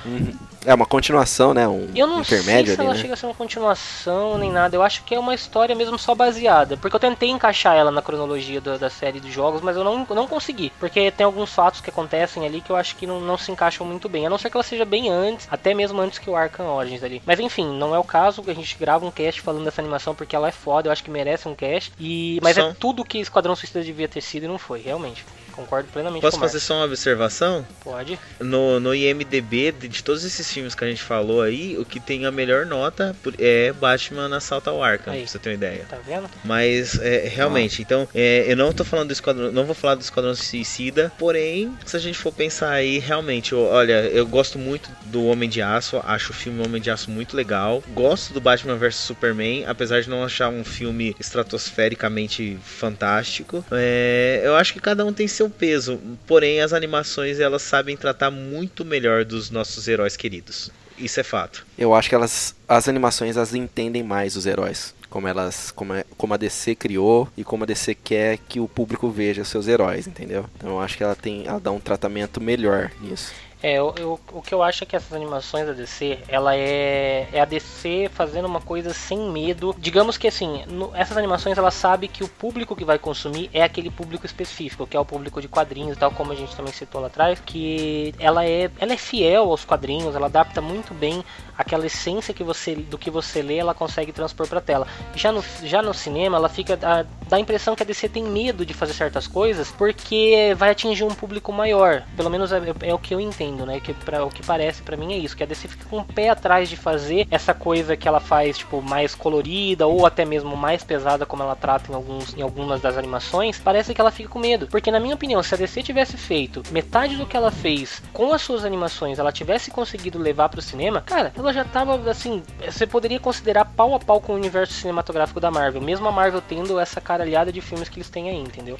S1: Uhum. É uma continuação, né? Um
S3: Eu não sei
S1: intermédio
S3: se
S1: ali,
S3: ela
S1: né?
S3: chega a ser uma continuação nem nada. Eu acho que é uma história mesmo só baseada. Porque eu tentei encaixar ela na cronologia da, da série de jogos, mas eu não, não consegui. Porque tem alguns fatos que acontecem ali que eu acho que não, não se encaixam muito bem. A não ser que ela seja bem antes, até mesmo antes que o Arkham Origins ali. Mas enfim, não é o caso. A gente grava um cast falando dessa animação porque ela é foda. Eu acho que merece um cast. E, mas
S2: Só-
S3: é tudo que Esquadrão Suicida devia ter sido e não foi, realmente. Concordo plenamente
S2: Posso fazer só uma observação?
S3: Pode.
S2: No, no IMDB, de, de todos esses filmes que a gente falou aí, o que tem a melhor nota é Batman Assalto ao Arkham,
S3: Aí.
S2: pra você ter uma ideia.
S3: Tá vendo?
S2: Mas, é, realmente, então, é, eu não tô falando do Esquadrão, não vou falar do Esquadrão Suicida, porém, se a gente for pensar aí, realmente, eu- olha, eu gosto muito do Homem de Aço, acho o filme Homem de Aço muito legal, gosto do Batman vs Superman, apesar de não achar um filme estratosfericamente fantástico, é, eu acho que cada um tem seu peso, porém, as animações, elas sabem tratar muito melhor dos nossos heróis queridos. Isso é fato.
S1: Eu acho que elas, as animações, elas entendem mais os heróis. Como elas, como, como a DC criou e como a DC quer que o público veja seus heróis, entendeu? Então eu acho que ela tem, ela dá um tratamento melhor nisso.
S3: É, eu, eu- o que eu acho é que essas animações da DC, ela é, é a DC fazendo uma coisa sem medo. Digamos que assim, no- essas animações ela sabe que o público que vai consumir é aquele público específico, que é o público de quadrinhos, tal como a gente também citou lá atrás, que ela é, ela é fiel aos quadrinhos, ela adapta muito bem aquela essência que você do que você lê, ela consegue transpor pra tela. Já no, já no cinema, ela fica a, dá a impressão que a DC tem medo de fazer certas coisas porque vai atingir um público maior. Pelo menos é, é o que eu entendo, né? Que pra, o que parece pra mim é isso, que a DC fica com o pé atrás de fazer essa coisa que ela faz tipo mais colorida ou até mesmo mais pesada como ela trata em alguns em algumas das animações. Parece que ela fica com medo, porque na minha opinião, se a DC tivesse feito metade do que ela fez com as suas animações, ela tivesse conseguido levar pro cinema, cara, ela já tava assim, você poderia considerar pau a pau com o universo cinematográfico da Marvel, mesmo a Marvel tendo essa caralhada de filmes que eles têm aí, entendeu?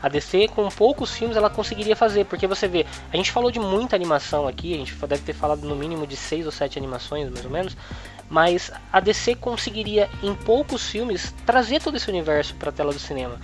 S3: A DC, com poucos filmes, ela conseguiria fazer, porque você vê, a gente falou de muita animação aqui, a gente deve ter falado no mínimo de seis ou sete animações, mais ou menos, mas a DC conseguiria, em poucos filmes, trazer todo esse universo para a tela do cinema.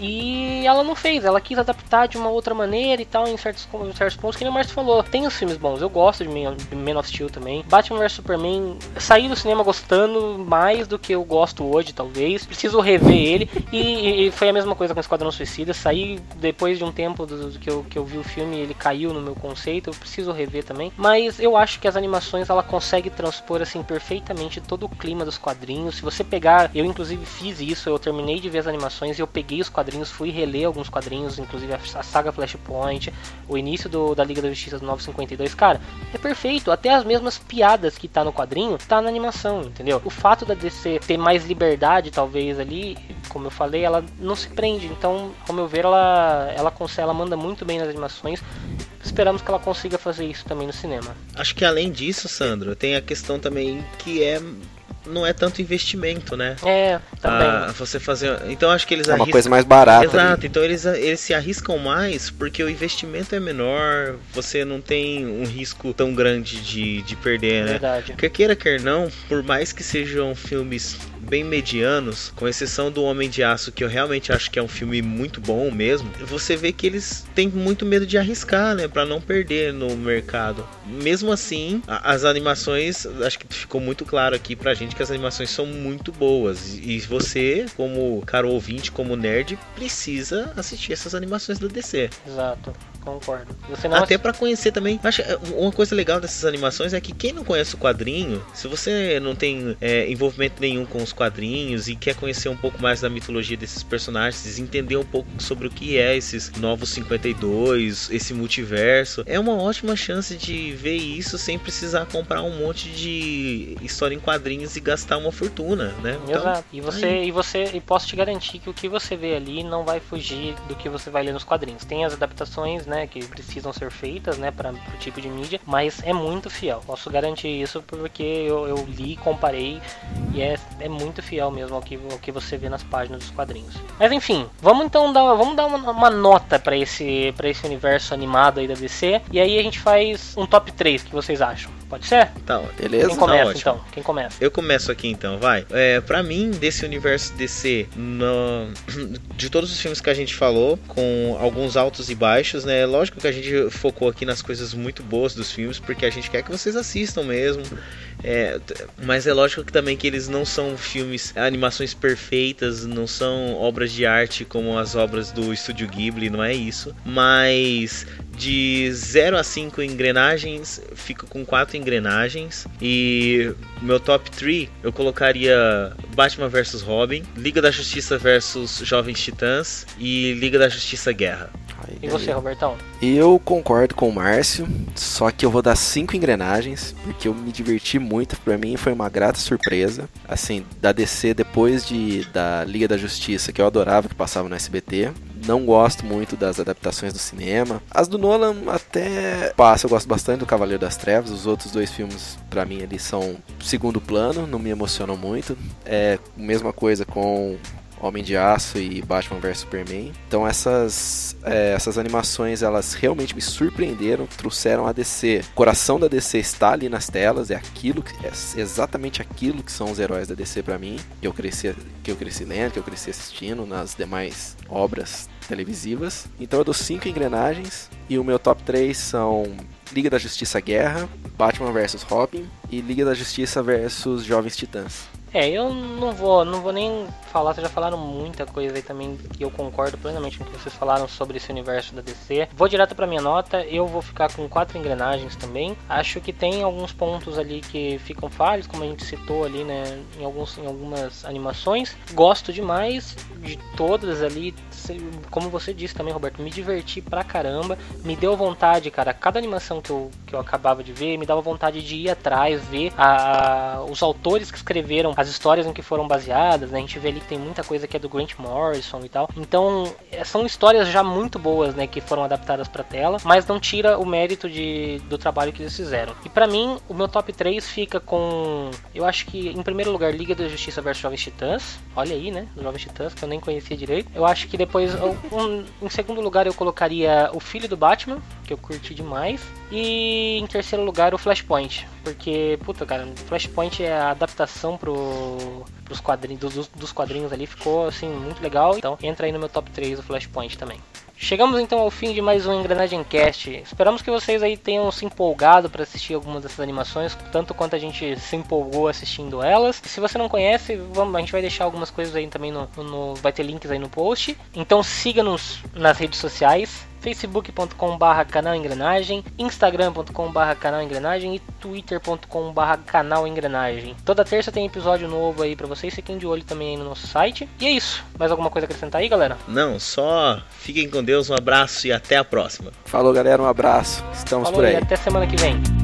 S3: E ela não fez, ela quis adaptar de uma outra maneira e tal, em certos, em certos pontos, que nem o Márcio falou. Tem os filmes bons, eu gosto de Man, de Man of Steel também. Batman vs Superman, saí do cinema gostando mais do que eu gosto hoje, talvez. Preciso rever ele. E, e foi a mesma coisa com Esquadrão Suicida. Saí depois de um tempo do, do que, eu, que eu vi o filme, ele caiu no meu conceito. Eu preciso rever também. Mas eu acho que as animações ela consegue transpor assim perfeitamente todo o clima dos quadrinhos. Se você pegar, eu inclusive fiz isso, eu terminei de ver as animações e eu peguei os quadrinhos, fui reler alguns quadrinhos, inclusive a, a saga Flashpoint, o início do, da Liga da Justiça do 952, cara, é perfeito. Até as mesmas piadas que tá no quadrinho, tá na animação, entendeu? O fato da DC ter mais liberdade, talvez, ali, como eu falei, ela não se prende. Então, ao meu ver, ela, ela consegue, ela manda muito bem nas animações. Esperamos que ela consiga fazer isso também no cinema.
S2: Acho que além disso, Sandro, tem a questão também que é não é tanto investimento, né?
S3: É, também.
S2: Ah, você fazer. Então acho que eles
S1: É uma coisa mais barata
S2: Exato.
S1: ali.
S2: Então eles, eles se arriscam mais porque o investimento é menor. Você não tem um risco tão grande de, de perder, né?
S3: Verdade.
S2: Quer queira quer não, por mais que sejam filmes bem medianos, com exceção do Homem de Aço, que eu realmente acho que é um filme muito bom mesmo, você vê que eles têm muito medo de arriscar, né, Pra não perder no mercado. Mesmo assim, a- as animações, acho que ficou muito claro aqui pra gente que as animações são muito boas e você, como caro ouvinte, como nerd, precisa assistir essas animações da DC.
S3: Exato, concordo. Você não
S2: Até pra conhecer também. Acho, é, uma coisa legal dessas animações é que quem não conhece o quadrinho, se você não tem é, envolvimento nenhum com os quadrinhos e quer conhecer um pouco mais da mitologia desses personagens, entender um pouco sobre o que é esses novos 52, esse multiverso, é uma ótima chance de ver isso sem precisar comprar um monte de história em quadrinhos e gastar uma fortuna, né? Então,
S3: Exato. E você,
S2: aí.
S3: e você, e posso te garantir que o que você vê ali não vai fugir do que você vai ler nos quadrinhos. Tem as adaptações, né, que precisam ser feitas, né, para o tipo de mídia, mas é muito fiel. Posso garantir isso porque eu, eu li, comparei e é, é muito fiel mesmo ao que, ao que você vê nas páginas dos quadrinhos. Mas enfim, vamos então dar, vamos dar uma, uma nota para esse, esse universo animado aí da DC e aí a gente faz um top 3 que vocês acham. Pode ser?
S2: Tá,
S1: Beleza?
S3: Quem começa
S2: Tá
S3: então? Quem começa?
S2: Eu começo aqui então, vai. É, para mim, desse universo DC, no- de todos os filmes que a gente falou, com alguns altos e baixos, né? Lógico que a gente focou aqui nas coisas muito boas dos filmes, porque a gente quer que vocês assistam mesmo. É, mas é lógico que também que eles não são filmes, animações perfeitas, não são obras de arte como as obras do Estúdio Ghibli, não é isso. Mas de 0 a 5 engrenagens, fico com 4 engrenagens. E meu top 3 eu colocaria Batman vs Robin, Liga da Justiça vs Jovens Titãs e Liga da Justiça Guerra.
S3: E você, Robertão?
S1: Eu concordo com o Márcio, só que eu vou dar cinco engrenagens, porque eu me diverti muito. Pra mim foi uma grata surpresa. Assim, da DC depois de da Liga da Justiça, que eu adorava que passava no SBT. Não gosto muito das adaptações do cinema. As do Nolan até passa, eu gosto bastante do Cavaleiro das Trevas. Os outros dois filmes, pra mim, ali são segundo plano, não me emocionam muito. É mesma coisa com Homem de Aço e Batman vs Superman. Então essas, é, essas animações elas realmente me surpreenderam, trouxeram a DC. O coração da DC está ali nas telas, é aquilo que, é exatamente aquilo que são os heróis da DC para mim, que eu cresci que eu cresci lendo, que eu cresci assistindo nas demais obras televisivas. Então eu dou cinco engrenagens e o meu top 3 são Liga da Justiça Guerra, Batman vs Robin e Liga da Justiça vs Jovens Titãs.
S3: É, eu não vou, não vou nem falar, vocês já falaram muita coisa aí também que eu concordo plenamente com o que vocês falaram sobre esse universo da DC. Vou direto para minha nota, eu vou ficar com quatro engrenagens também. Acho que tem alguns pontos ali que ficam falhos, como a gente citou ali, né, em alguns em algumas animações. Gosto demais de todas ali, como você disse também, Roberto, me diverti pra caramba, me deu vontade, cara, cada animação que eu, que eu acabava de ver, me dava vontade de ir atrás, ver a, os autores que escreveram as histórias em que foram baseadas, né? A gente vê ali que tem muita coisa que é do Grant Morrison e tal. Então, é, são histórias já muito boas, né, que foram adaptadas para tela, mas não tira o mérito de, do trabalho que eles fizeram. E para mim, o meu top 3 fica com, eu acho que em primeiro lugar Liga da Justiça vs Jovens Titãs. Olha aí, né, Jovens Titãs que eu nem conhecia direito. Eu acho que depois um, em segundo lugar eu colocaria O Filho do Batman, que eu curti demais. E em terceiro lugar o Flashpoint, porque puta, cara, Flashpoint é a adaptação pro pros quadrinhos dos, dos quadrinhos ali ficou assim muito legal. Então entra aí no meu top 3 o Flashpoint também. Chegamos então ao fim de mais um Engrenagem Cast. Esperamos que vocês aí tenham se empolgado para assistir algumas dessas animações, tanto quanto a gente se empolgou assistindo elas. Se você não conhece, vamos, a gente vai deixar algumas coisas aí também no, no vai ter links aí no post. Então siga-nos nas redes sociais facebook.com.br canal engrenagem, instagram.com.br canal engrenagem e twitter.com.br canal engrenagem. Toda terça tem episódio novo aí para vocês, fiquem de olho também aí no nosso site. E é isso. Mais alguma coisa a acrescentar aí, galera?
S2: Não, só fiquem com Deus, um abraço e até a próxima.
S1: Falou, galera, um abraço. Estamos
S3: Falou
S1: por aí.
S3: E até semana que vem.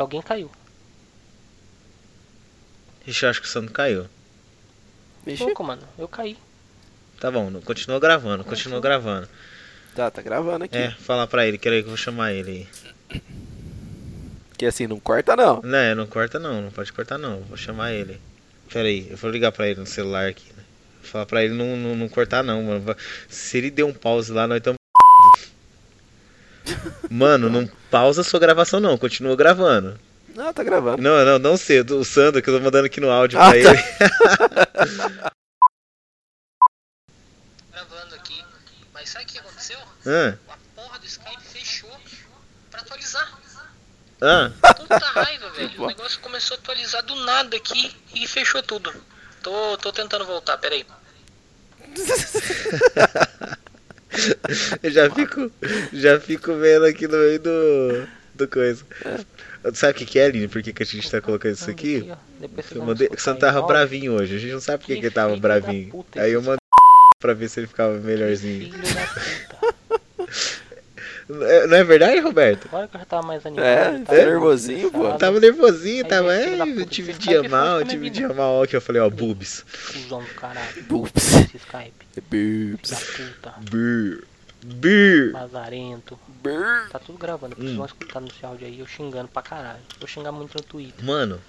S3: Alguém caiu.
S2: Ixi, eu acho que o Sandro caiu.
S3: Louco, mano. Eu caí.
S2: Tá bom, continua gravando, continua gravando.
S1: Tá, tá gravando aqui.
S2: É, fala pra ele, quero aí que eu vou chamar ele aí.
S1: Que assim, não corta não.
S2: Não, não corta não, não pode cortar não, vou chamar ele. Pera aí, eu vou ligar pra ele no celular aqui, né? Vou falar pra ele não, não, não cortar não, mano. Se ele der um pause lá, nós estamos Mano, não pausa sua gravação não, continua gravando.
S1: Não, tá gravando.
S2: Não, não, não sei, o Sandro que eu tô mandando aqui no áudio
S1: Ah,
S2: pra
S1: tá.
S2: ele.
S3: Gravando aqui. Mas sabe o que aconteceu?
S2: Hã?
S3: A porra do Skype fechou pra atualizar.
S2: Hã?
S3: Puta raiva, velho. O negócio começou a atualizar do nada aqui e fechou tudo. Tô, tô tentando voltar, peraí.
S2: Eu já fico, já fico vendo aqui no meio do, do coisa. Sabe o que, que é, Aline? Por que, que a gente tá colocando isso aqui? Eu mandei, o Santo tava bravinho hoje. A gente não sabe por que, que ele tava bravinho. Aí eu mandei pra ver se ele ficava melhorzinho. É, Não é verdade, Roberto?
S3: Agora que eu já tava mais animado.
S1: É, tá nervosinho, pô.
S2: Tava nervosinho, tava. É, eu tive dia mal, eu tive dia mal. Aqui eu falei, ó, boobs.
S3: Fusão do caralho.
S1: Boobs.
S3: Skype.
S1: Boobs.
S3: Da puta.
S2: Brr. Brr.
S3: Lazarento. Tá tudo gravando. Vocês vão escutar nesse áudio aí eu xingando pra caralho. Vou xingar muito no Twitter.
S2: Mano,